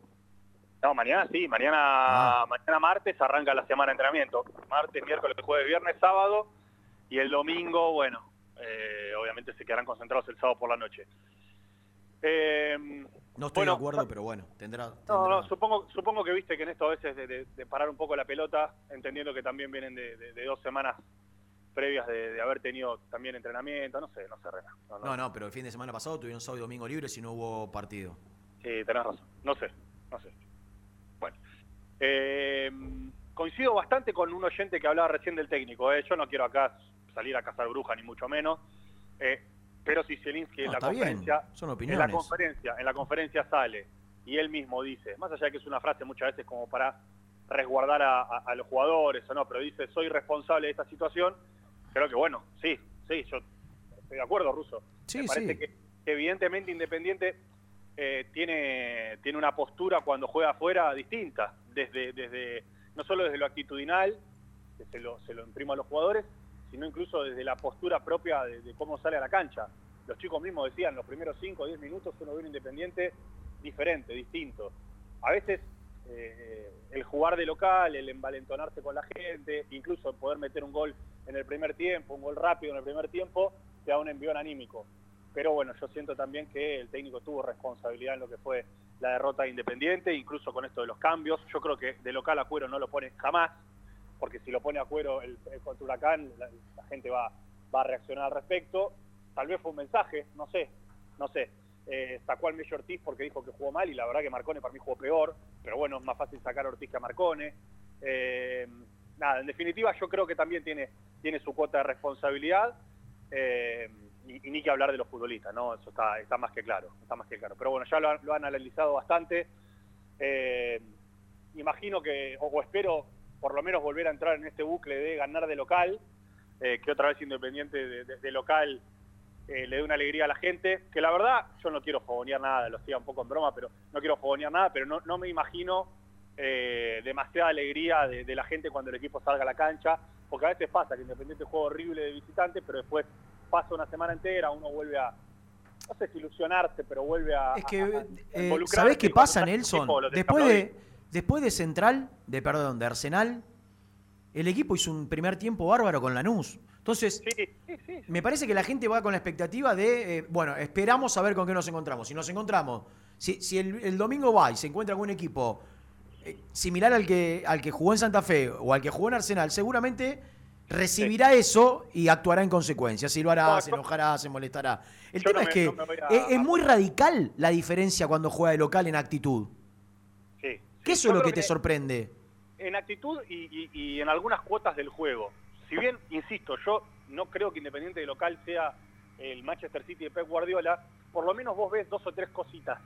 No, mañana sí, mañana, Ah. mañana martes arranca la semana de entrenamiento. Martes, miércoles, jueves, viernes, sábado y el domingo, bueno, eh, obviamente se quedarán concentrados el sábado por la noche. Eh, No estoy bueno, de acuerdo, pero bueno, tendrá... No, no, supongo, supongo que viste que en esto a veces de, de- de parar un poco la pelota, entendiendo que también vienen de, dos semanas previas de, de haber tenido también entrenamiento, no sé, no sé, Rena. No, no. No, no, pero el fin de semana pasado tuvieron sábado y domingo libre si no hubo partido. Sí, tenés razón, no sé, no sé. Bueno, eh, coincido bastante con un oyente que hablaba recién del técnico, ¿eh? yo no quiero acá salir a cazar bruja ni mucho menos, eh, pero si Zielinski en No, la está bien, conferencia son en la conferencia, en la conferencia sale y él mismo dice, más allá de que es una frase muchas veces como para resguardar a, a- a los jugadores o no, pero dice soy responsable de esta situación, creo que bueno, sí, sí, yo estoy de acuerdo, Ruso. Sí, Me parece sí. que evidentemente Independiente eh, tiene, tiene una postura cuando juega afuera distinta, desde, desde no solo desde lo actitudinal, que se lo, se lo imprimo a los jugadores, sino incluso desde la postura propia de, cómo sale a la cancha. Los chicos mismos decían, los primeros 5 o 10 minutos uno ve un Independiente diferente, distinto. A veces eh, el jugar de local, el envalentonarse con la gente, incluso poder meter un gol en el primer tiempo, un gol rápido en el primer tiempo, te da un envión anímico. Pero bueno, yo siento también que el técnico tuvo responsabilidad en lo que fue la derrota de Independiente, incluso con esto de los cambios. Yo creo que de local a Cuero no lo pone jamás, porque si lo pone a Cuero el, el Huracán, la, gente va, va a reaccionar al respecto. Tal vez fue un mensaje, no sé, no sé. Eh, sacó al Medio Ortiz porque dijo que jugó mal y la verdad que Marcone para mí jugó peor, pero bueno, es más fácil sacar a Ortiz que a Marcone. Eh, nada, en definitiva yo creo que también tiene, tiene su cuota de responsabilidad. Eh, y, ni que hablar de los futbolistas, ¿no? Eso está, está más que claro, está más que claro. Pero bueno, ya lo, lo han analizado bastante. Eh, imagino que, o espero por lo menos volver a entrar en este bucle de ganar de local, eh, que otra vez Independiente de, de- de local eh, le dé una alegría a la gente, que la verdad yo no quiero fogonear nada, lo hacía un poco en broma, pero no quiero fogonear nada, pero no, no me imagino eh, demasiada alegría de, de la gente cuando el equipo salga a la cancha, porque a veces pasa que Independiente juega horrible de visitante, pero después pasa una semana entera, uno vuelve a, no sé si ilusionarse, pero vuelve a... Es que, a- a- ¿sabés qué pasa, Nelson? equipo, Después de, después de Central, de perdón, de Arsenal, el equipo hizo un primer tiempo bárbaro con Lanús. Entonces, me parece que la gente va con la expectativa de, eh, bueno, esperamos a ver con qué nos encontramos. Si nos encontramos, si, si el, el domingo va y se encuentra con un equipo eh, similar al que, al que jugó en Santa Fe o al que jugó en Arsenal, seguramente recibirá eso y actuará en consecuencia. Si lo hará, No, se enojará, se molestará. El tema no es que no me voy a- es, es muy radical la diferencia cuando juega de local en actitud. ¿Qué es lo que te sorprende? en actitud y, y- y en algunas cuotas del juego. Si bien, insisto, yo no creo que Independiente de local sea el Manchester City de Pep Guardiola, por lo menos vos ves dos o tres cositas.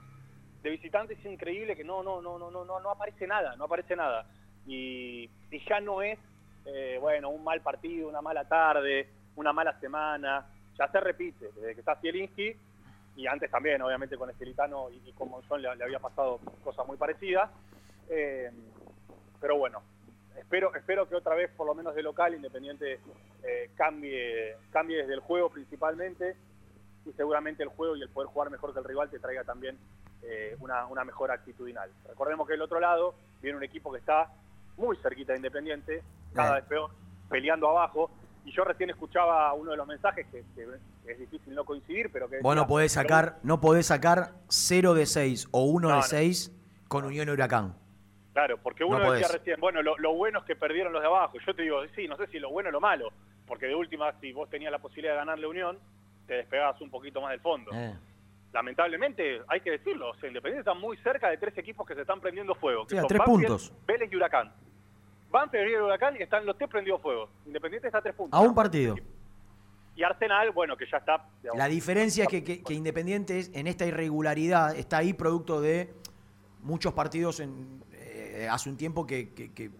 De visitante es increíble que no, no, no, no, no, no, no aparece nada, no aparece nada. Y, y ya no es, eh, bueno, un mal partido, una mala tarde, una mala semana, ya se repite, desde que está Zielinski, y antes también, obviamente, con Estelitano y, y con Monzón le, le había pasado cosas muy parecidas. Eh, pero bueno, espero, espero que otra vez, por lo menos de local, Independiente eh, cambie, cambie desde el juego principalmente y seguramente el juego y el poder jugar mejor que el rival te traiga también eh, una, una mejor actitudinal. Recordemos que del otro lado viene un equipo que está muy cerquita de Independiente, cada vez peor, peleando abajo. Y yo recién escuchaba uno de los mensajes que, que es difícil no coincidir, pero que... Vos no podés sacar, no podés sacar 0 de 6 o 1 No, de no. 6 con Unión Huracán. Claro, porque uno No decía recién, bueno, lo, lo bueno es que perdieron los de abajo. Yo te digo, sí, no sé si lo bueno o lo malo, porque de última, si vos tenías la posibilidad de ganarle Unión, te despegabas un poquito más del fondo. Eh. Lamentablemente, hay que decirlo, o sea, Independiente está muy cerca de tres equipos que se están prendiendo fuego. Que Sí, a son tres Banfield, puntos. Vélez y Huracán. Banfield y Huracán están los tres prendidos fuego. Independiente está a tres puntos. A un partido. Y Arsenal, bueno, que ya está... digamos, La diferencia es que, que- que Independiente es- en esta irregularidad está ahí producto de muchos partidos en, eh, hace un tiempo que, que- que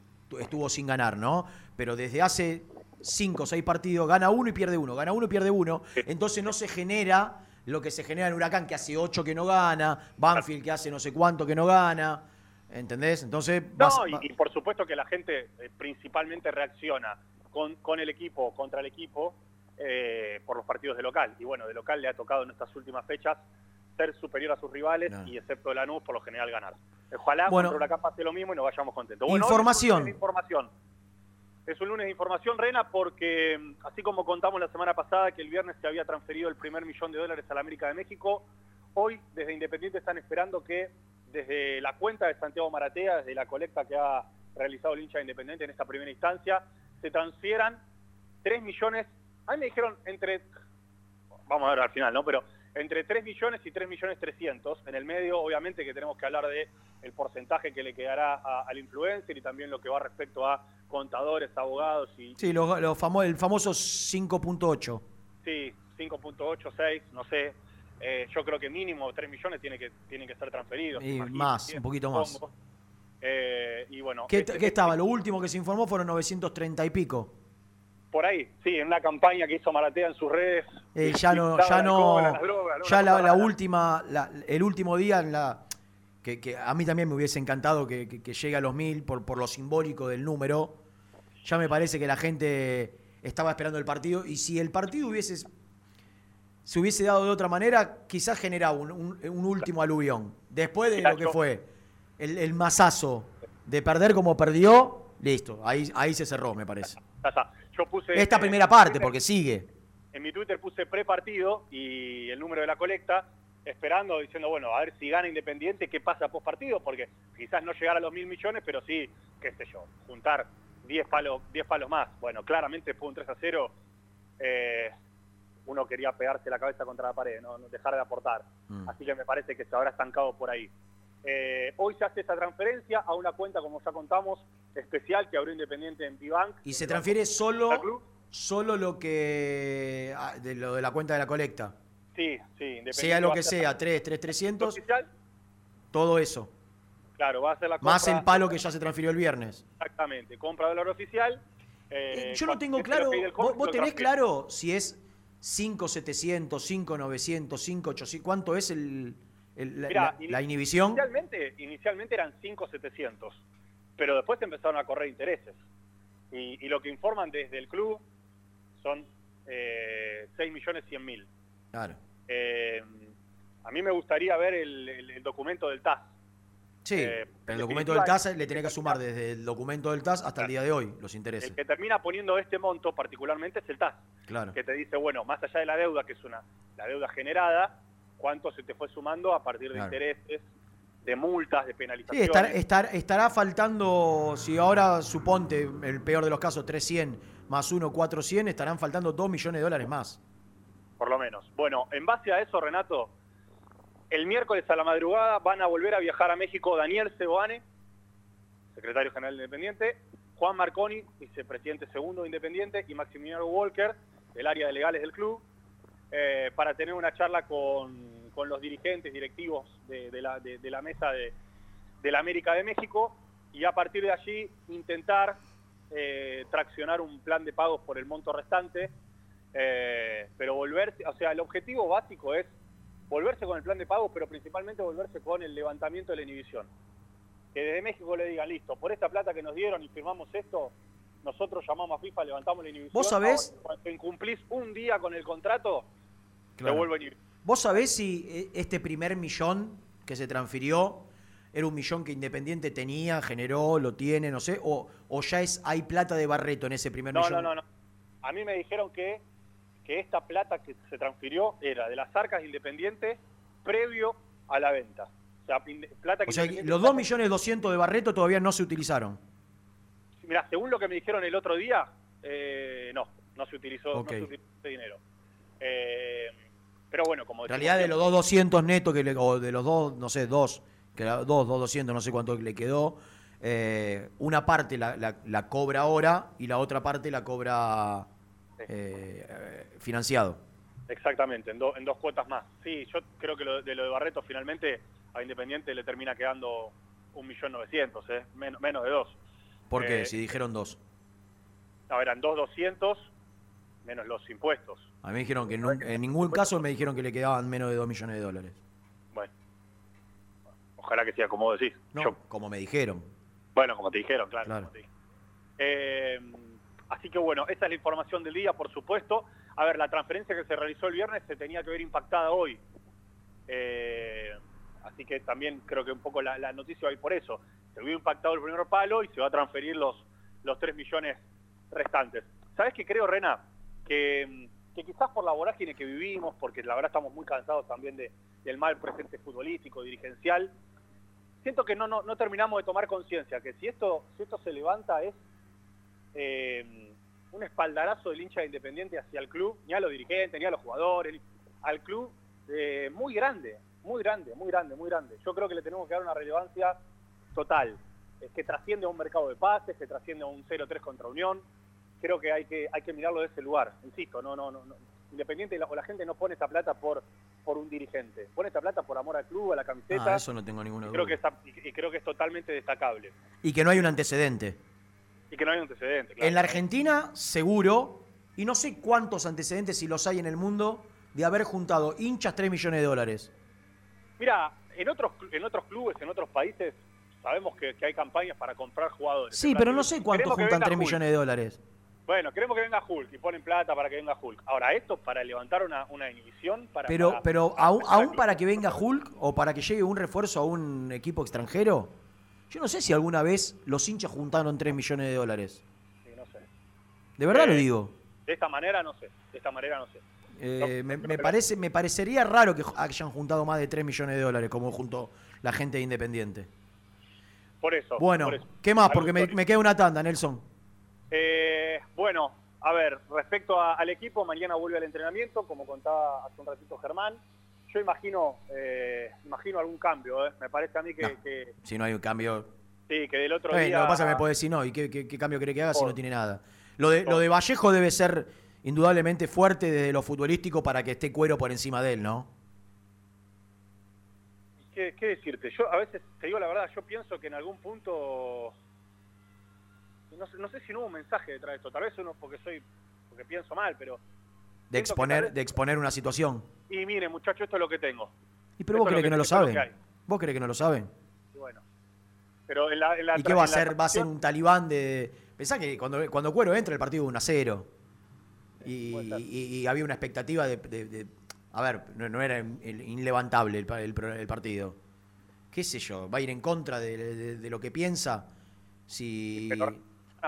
estuvo sin ganar, ¿no? Pero desde hace cinco o seis partidos gana uno y pierde uno, gana uno y pierde uno. Entonces no se genera lo que se genera en Huracán, que hace ocho que no gana, Banfield que hace no sé cuánto que no gana. ¿Entendés? Entonces vas- No, y, por supuesto que la gente eh, principalmente reacciona con, con el equipo, contra el equipo, eh, por los partidos de local. Y bueno, de local le ha tocado en estas últimas fechas ser superior a sus rivales y excepto Lanús, por lo general ganar. Ojalá Bueno. contra Huracán pase lo mismo y nos vayamos contentos. Bueno, Información. Es información. Es un lunes de información, Rena, porque mm, así como contamos la semana pasada que el viernes se había transferido el primer millón de dólares a la América de México, hoy desde Independiente están esperando que desde la cuenta de Santiago Maratea, desde la colecta que ha realizado el hincha de Independiente en esta primera instancia, se transfieran 3 millones, a mí me dijeron entre, vamos a ver al final, ¿no? Pero entre 3 millones y 3 millones 300. En el medio, obviamente, que tenemos que hablar de el porcentaje que le quedará a- al influencer y también lo que va respecto a contadores, abogados y... Sí, los- los famo- el famoso 5.8. Sí, 5.86, no sé. Eh, yo creo que mínimo 3 millones tiene que, tienen que ser transferidos. Y imagino, más, un poquito más. Eh, y bueno, ¿Qué, este- qué estaba? Lo último que se informó fueron 930 y pico. Por ahí, sí, en una campaña que hizo Maratea en sus redes. Eh, ya no, ya no, ya la, última, la- el último día en la que, que a mí también me hubiese encantado que, que- que llegue a los mil por, por lo simbólico del número. Ya me parece que la gente estaba esperando el partido y si el partido hubiese se hubiese dado de otra manera, quizás generaba un, un- un último aluvión. Después de lo que fue el, el masazo de perder como perdió, listo, ahí, ahí se cerró, me parece. Yo puse Esta primera parte, porque sigue. en mi Twitter puse pre-partido y el número de la colecta, esperando, diciendo, bueno, a ver si gana Independiente, qué pasa post partido, porque quizás no llegar a los mil millones, pero sí, qué sé yo, juntar 10 palos, 10 palos más. Bueno, claramente de un 3 a 0, eh, uno quería pegarse la cabeza contra la pared, No dejar de aportar. Mm. Así que me parece que se habrá estancado por ahí. Eh, hoy se hace esa transferencia a una cuenta, como ya contamos, especial que abrió Independiente en Pibank. Y se transfiere solo, solo lo que ah, de lo de la cuenta de la colecta. Sí, sí, Independiente Sea lo que sea, 3, 3, 300, oficial, todo eso. claro, va a ser la Más compra- el palo que ya se transfirió el viernes. Exactamente, compra dólar oficial. eh, Yo no tengo este claro, ¿vos, vos tenés claro si es 5,700, 5,900, 5,800? ¿Cuánto es el, el- la, Mirá, la- la inhibición? Inicialmente, inicialmente eran 5,700, pero después empezaron a correr intereses. Y, y lo que informan desde el club son eh, 6 millones 100 mil. Claro. Eh, a mí me gustaría ver el, el- el documento del TAS. Sí, Eh, pero el en documento del TAS le tenés que sumar desde el documento del TAS hasta el día de hoy los El intereses. que termina poniendo este monto particularmente es el TAS. Claro. que te dice, bueno, más allá de la deuda, que es una la deuda generada, cuánto se te fue sumando a partir de Claro. intereses, de multas, de Sí, penalizaciones. estar- estar- estará faltando, si ahora suponte el peor de los casos 300 más 1, 400, estarán faltando 2 millones de dólares más. por lo menos. Bueno, en base a eso, Renato, el miércoles a la madrugada van a volver a viajar a México Daniel Ceboane, secretario general de Independiente, Juan Marconi, vicepresidente segundo de Independiente, y Maximiliano Walker, del área de legales del club, eh, para tener una charla con, con los dirigentes, directivos de, de la, de- de la mesa de, la América de México, y a partir de allí intentar eh, traccionar un plan de pagos por el monto restante, eh, pero volverse, o sea, el objetivo básico es volverse con el plan de pagos, pero principalmente volverse con el levantamiento de la inhibición. Que desde México le digan, listo, por esta plata que nos dieron y firmamos esto, nosotros llamamos a FIFA, levantamos la inhibición. ¿Vos sabés? Ahora, Cuando incumplís un día con el contrato, Claro. te vuelvo a inhibir. ¿Vos sabés si eh, este primer millón que se transfirió era un millón que Independiente tenía, generó, lo tiene, no sé, o, o ya es hay plata de Barreto en ese primer No, millón? no, no, no. A mí me dijeron que que esta plata que se transfirió era de las arcas de Independiente previo a la venta. O sea, plata que O sea, los 2 millones 200 de Barreto todavía no se utilizaron. Mira, según lo que me dijeron el otro día, eh, no, no se utilizó, no se utilizó ese dinero. Eh, pero bueno, como En realidad de los 2 200 netos, que le- o de los dos, no sé, dos, que 2, 2 200, no sé cuánto le quedó, eh, una parte la, la- la cobra ahora y la otra parte la cobra eh, eh, financiado. Exactamente, en, do- en dos cuotas más. Sí, yo creo que lo, de lo de Barreto finalmente a Independiente le termina quedando un millón novecientos, ¿eh? menos, menos de dos. ¿Por qué? Si dijeron dos. No, eran dos doscientos menos los impuestos. A mí me dijeron que en, un- en ningún caso me dijeron que le quedaban menos de 2 millones de dólares. Bueno, ojalá que sea como decís. No, Yo- como me dijeron. bueno, como te dijeron, claro. Te. Eh, así que bueno, esa es la información del día, por supuesto. A ver, la transferencia que se realizó el viernes se tenía que ver impactada hoy. Eh, así que también creo que un poco la, la noticia va a ir por eso. Se vio impactado el primer palo y se va a transferir los, los 3 millones restantes. ¿Sabes qué creo, Rena? Que, quizás por la vorágine que vivimos, porque la verdad estamos muy cansados también de, del mal presente futbolístico, dirigencial, siento que no, no, no terminamos de tomar conciencia, que si esto, si esto se levanta es eh, un espaldarazo del hincha de Independiente hacia el club, ni a los dirigentes, ni a los jugadores, al club eh, muy grande, muy grande, muy grande, muy grande. Yo creo que le tenemos que dar una relevancia total, es que trasciende a un mercado de pases, que trasciende a un 0-3 contra Unión. Creo que hay que hay que mirarlo de ese lugar. Insisto, no no no, no. Independiente la- o la gente no pone esta plata por por un dirigente, pone esta plata por amor al club, a la camiseta. Ah, eso no tengo ninguna duda. creo que está, y, y creo que es totalmente destacable Y que no hay un antecedente. y que no hay un antecedente. claro. En la Argentina, seguro, y no sé cuántos antecedentes, si los hay en el mundo, de haber juntado hinchas 3 millones de dólares. Mira, en otros en otros clubes, en otros países sabemos que, que hay campañas para comprar jugadores. Sí, pero no sé cuántos juntan venga 3 Hulk. millones de dólares. Bueno, queremos que venga Hulk y ponen plata para que venga Hulk. Ahora, esto para levantar una, una inhibición, para... Pero, para- pero aún, aún para que venga Hulk o para que llegue un refuerzo a un equipo extranjero, yo no sé si alguna vez los hinchas juntaron 3 millones de dólares. Sí, no sé. De verdad Eh, lo digo. De esta manera no sé, de esta manera no sé. Eh, me, me parece, me parecería raro que hayan juntado más de 3 millones de dólares como juntó la gente de Independiente. Por eso. Bueno, por eso. ¿qué más? Porque me queda una tanda, Nelson. Eh, bueno, a ver, respecto a- al equipo, mañana vuelve al entrenamiento, como contaba hace un ratito Germán. Yo imagino eh, imagino algún cambio, ¿eh? me parece a mí que, que- Si no hay un cambio. sí, que del otro día... Lo que pasa es que me puede decir no. ¿Y qué, qué- qué cambio quiere que haga si Oh. no tiene nada? Lo de, lo de Vallejo debe ser indudablemente fuerte desde lo futbolístico para que esté cuero por encima de él, ¿no? ¿Qué, qué decirte? Yo a veces, te digo la verdad, yo pienso que en algún punto... No sé, no sé si no hubo un mensaje detrás de esto, tal vez uno porque soy porque pienso mal, pero... De exponer, vez- de exponer una situación. Y miren, muchachos, esto es lo que tengo. ¿Y pero vos Esto crees que no lo saben? ¿Vos crees que no lo saben? Y bueno. Pero en la, en la ¿Y qué va a ser? ¿Va a ser un talibán de...? Pensá que cuando, cuando Cuero entra el partido 1 a 0. Y, y- y había una expectativa de... de- de- a ver, no, no era inlevantable el, el el partido. ¿Qué sé yo? ¿Va a ir en contra de, de- de lo que piensa? Si...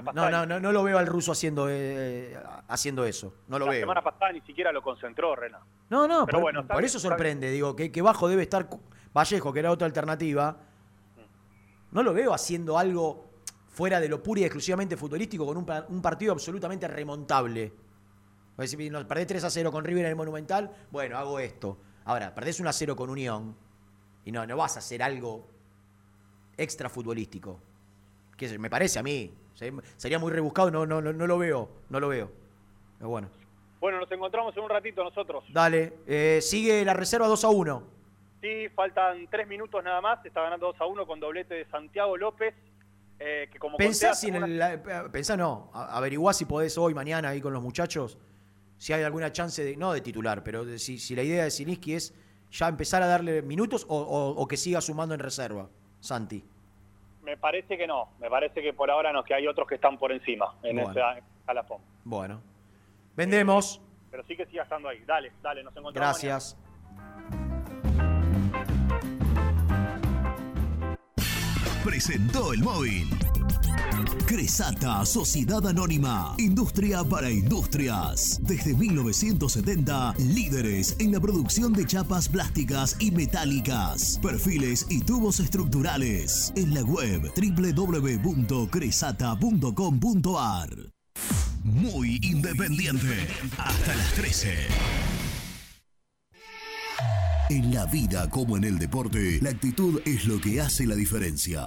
No, no, no, no lo veo al ruso haciendo, eh, haciendo eso. No lo la veo. semana pasada ni siquiera lo concentró, Rena. No, no, Pero por, bueno, por eso sorprende. Digo, que, que bajo debe estar Vallejo, que era otra alternativa. No lo veo haciendo algo fuera de lo puro y exclusivamente futbolístico con un, pa- un partido absolutamente remontable. Pues si nos perdés 3 a 0 con River en el Monumental, bueno, hago esto. Ahora, perdés 1 a 0 con Unión y no, no vas a hacer algo extra futbolístico. Que me parece a mí. Se- Sería muy rebuscado, no, no, no, no lo veo, no lo veo. Pero bueno. Bueno, nos encontramos en un ratito nosotros. Dale, eh, sigue la reserva 2 a 1. Sí, faltan tres minutos nada más. Está ganando 2 a 1 con doblete de Santiago López. eh, que como Pensá conté, si en hace el, la- pensá no, averiguá si podés hoy, mañana ahí con los muchachos, si hay alguna chance de, no de titular, pero de- si, si la idea de Siniski es ya empezar a darle minutos o, o- o que siga sumando en reserva, Santi. Me parece que no. Me parece que por ahora no, que hay otros que están por encima en Bueno. ese calafón. Bueno, vendemos, Pero sí que siga estando ahí. Dale, dale, nos encontramos. gracias. Presentó el móvil. Cresata, Sociedad Anónima, Industria para Industrias. Desde 1970, líderes en la producción de chapas plásticas y metálicas, perfiles y tubos estructurales. En la web www.cresata.com.ar. Muy independiente. Hasta las 13. En la vida como en el deporte, la actitud es lo que hace la diferencia.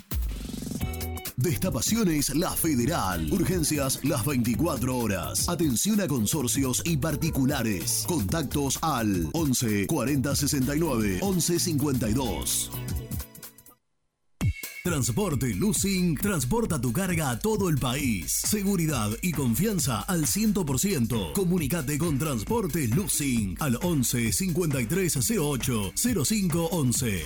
Destapaciones La Federal. Urgencias las 24 horas. Atención a consorcios y particulares. Contactos al 11 40 69 11 52. Transporte Lucing transporta tu carga a todo el país. Seguridad y confianza al 100%. Comunicate con Transporte Lucing al 11 53 08 05 11.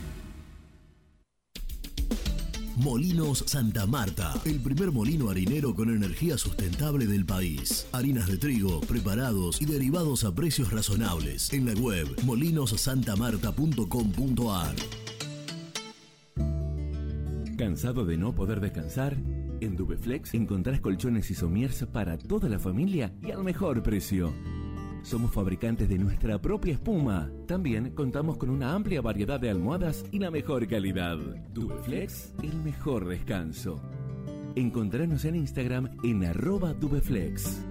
Molinos Santa Marta, el primer molino harinero con energía sustentable del país. Harinas de trigo, preparados y derivados a precios razonables. En la web molinossantamarta.com.ar. ¿Cansado de no poder descansar? En Dubeflex encontrás colchones y somiers para toda la familia y al mejor precio. Somos fabricantes de nuestra propia espuma. También contamos con una amplia variedad de almohadas y la mejor calidad. Dubeflex, el mejor descanso. Encontranos en Instagram en arroba Dubeflex.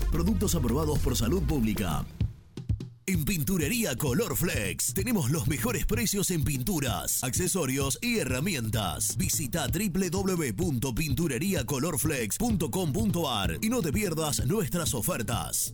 Productos aprobados por salud pública. En Pinturería Color Flex tenemos los mejores precios en pinturas, accesorios y herramientas. Visita www.pintureriacolorflex.com.ar y no te pierdas nuestras ofertas.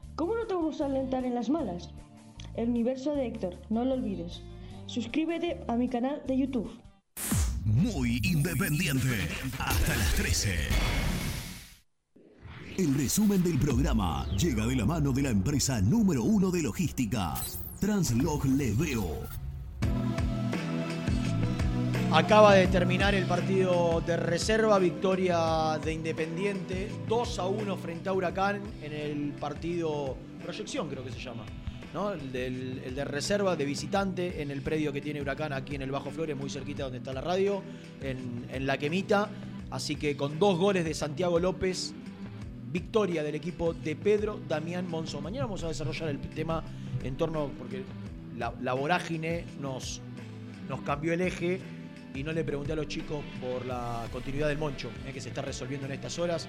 ¿cómo no te vamos a alentar en las malas? El universo de Héctor, no lo olvides. Suscríbete a mi canal de YouTube. Muy independiente. Hasta las 13. El resumen del programa llega de la mano de la empresa número uno de logística, Translog Leveo. Acaba de terminar el partido de reserva, victoria de Independiente, 2 a 1 frente a Huracán en el partido proyección creo que se llama. ¿no? El, del- el de reserva de visitante en el predio que tiene Huracán aquí en el Bajo Flores, muy cerquita donde está la radio, en, en La Quemita. Así que con dos goles de Santiago López, victoria del equipo de Pedro Damián Monzón. Mañana vamos a desarrollar el tema en torno, porque la, la vorágine nos, nos cambió el eje y no le pregunté a los chicos por la continuidad del Moncho, eh, que se está resolviendo en estas horas,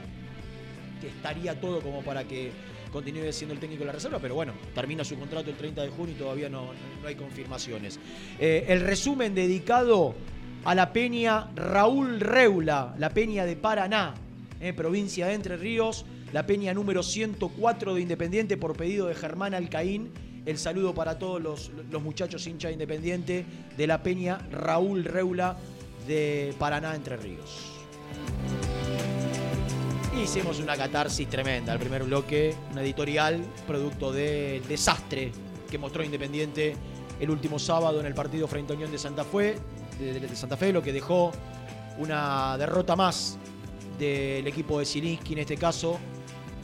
que estaría todo como para que continúe siendo el técnico de la reserva, pero bueno, termina su contrato el 30 de junio y todavía no, no hay confirmaciones. Eh, el resumen dedicado a la peña Raúl Reula, la peña de Paraná, eh, provincia de Entre Ríos, la peña número 104 de Independiente por pedido de Germán Alcaín. El saludo para todos los, los muchachos hincha de Independiente de la peña Raúl Reula de Paraná Entre Ríos. Hicimos una catarsis tremenda. El primer bloque, una editorial, producto del desastre que mostró Independiente el último sábado en el partido frente a Unión de Santa Fe, de, Santa Fe, lo que dejó una derrota más del equipo de Zielinski en este caso,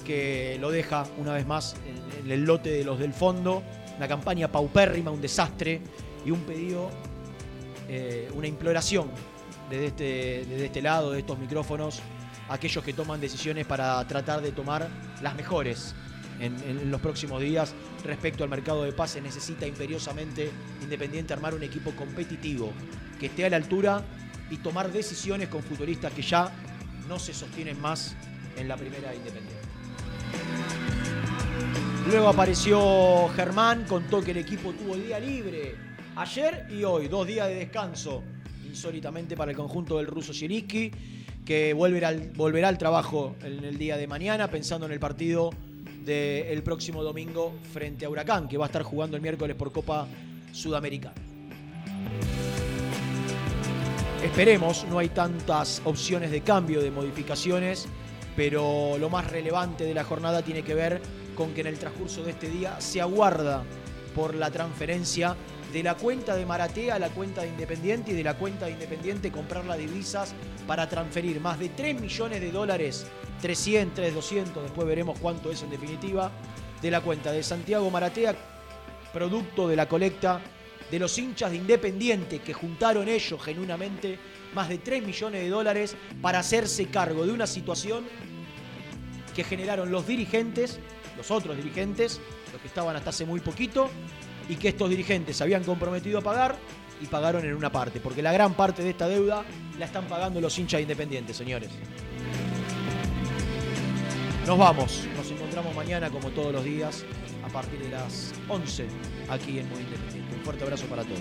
que lo deja una vez más en, el lote de los del fondo. Una campaña paupérrima, un desastre y un pedido, eh, una imploración desde este, desde este lado, de estos micrófonos, aquellos que toman decisiones para tratar de tomar las mejores en, en los próximos días respecto al mercado de pases. Necesita imperiosamente Independiente armar un equipo competitivo que esté a la altura y tomar decisiones con futbolistas que ya no se sostienen más en la primera Independiente. Luego apareció Germán, contó que el equipo tuvo día libre ayer y hoy, dos días de descanso, insólitamente para el conjunto del ruso Zielinski, que volverá al, volverá al trabajo en el día de mañana, pensando en el partido del próximo domingo frente a Huracán, que va a estar jugando el miércoles por Copa Sudamericana. Esperemos, no hay tantas opciones de cambio, de modificaciones, pero lo más relevante de la jornada tiene que ver con que en el transcurso de este día se aguarda por la transferencia de la cuenta de Maratea a la cuenta de Independiente y de la cuenta de Independiente comprar las divisas para transferir más de 3 millones de dólares, 300, 3, 200, después veremos cuánto es en definitiva, de la cuenta de Santiago Maratea, producto de la colecta de los hinchas de Independiente que juntaron ellos genuinamente más de 3 millones de dólares para hacerse cargo de una situación que generaron los dirigentes, los otros dirigentes, los que estaban hasta hace muy poquito, y que estos dirigentes se habían comprometido a pagar y pagaron en una parte, porque la gran parte de esta deuda la están pagando los hinchas de Independiente, señores. Nos vamos, nos encontramos mañana como todos los días a partir de las 11 aquí en Muy Independiente. Un fuerte abrazo para todos.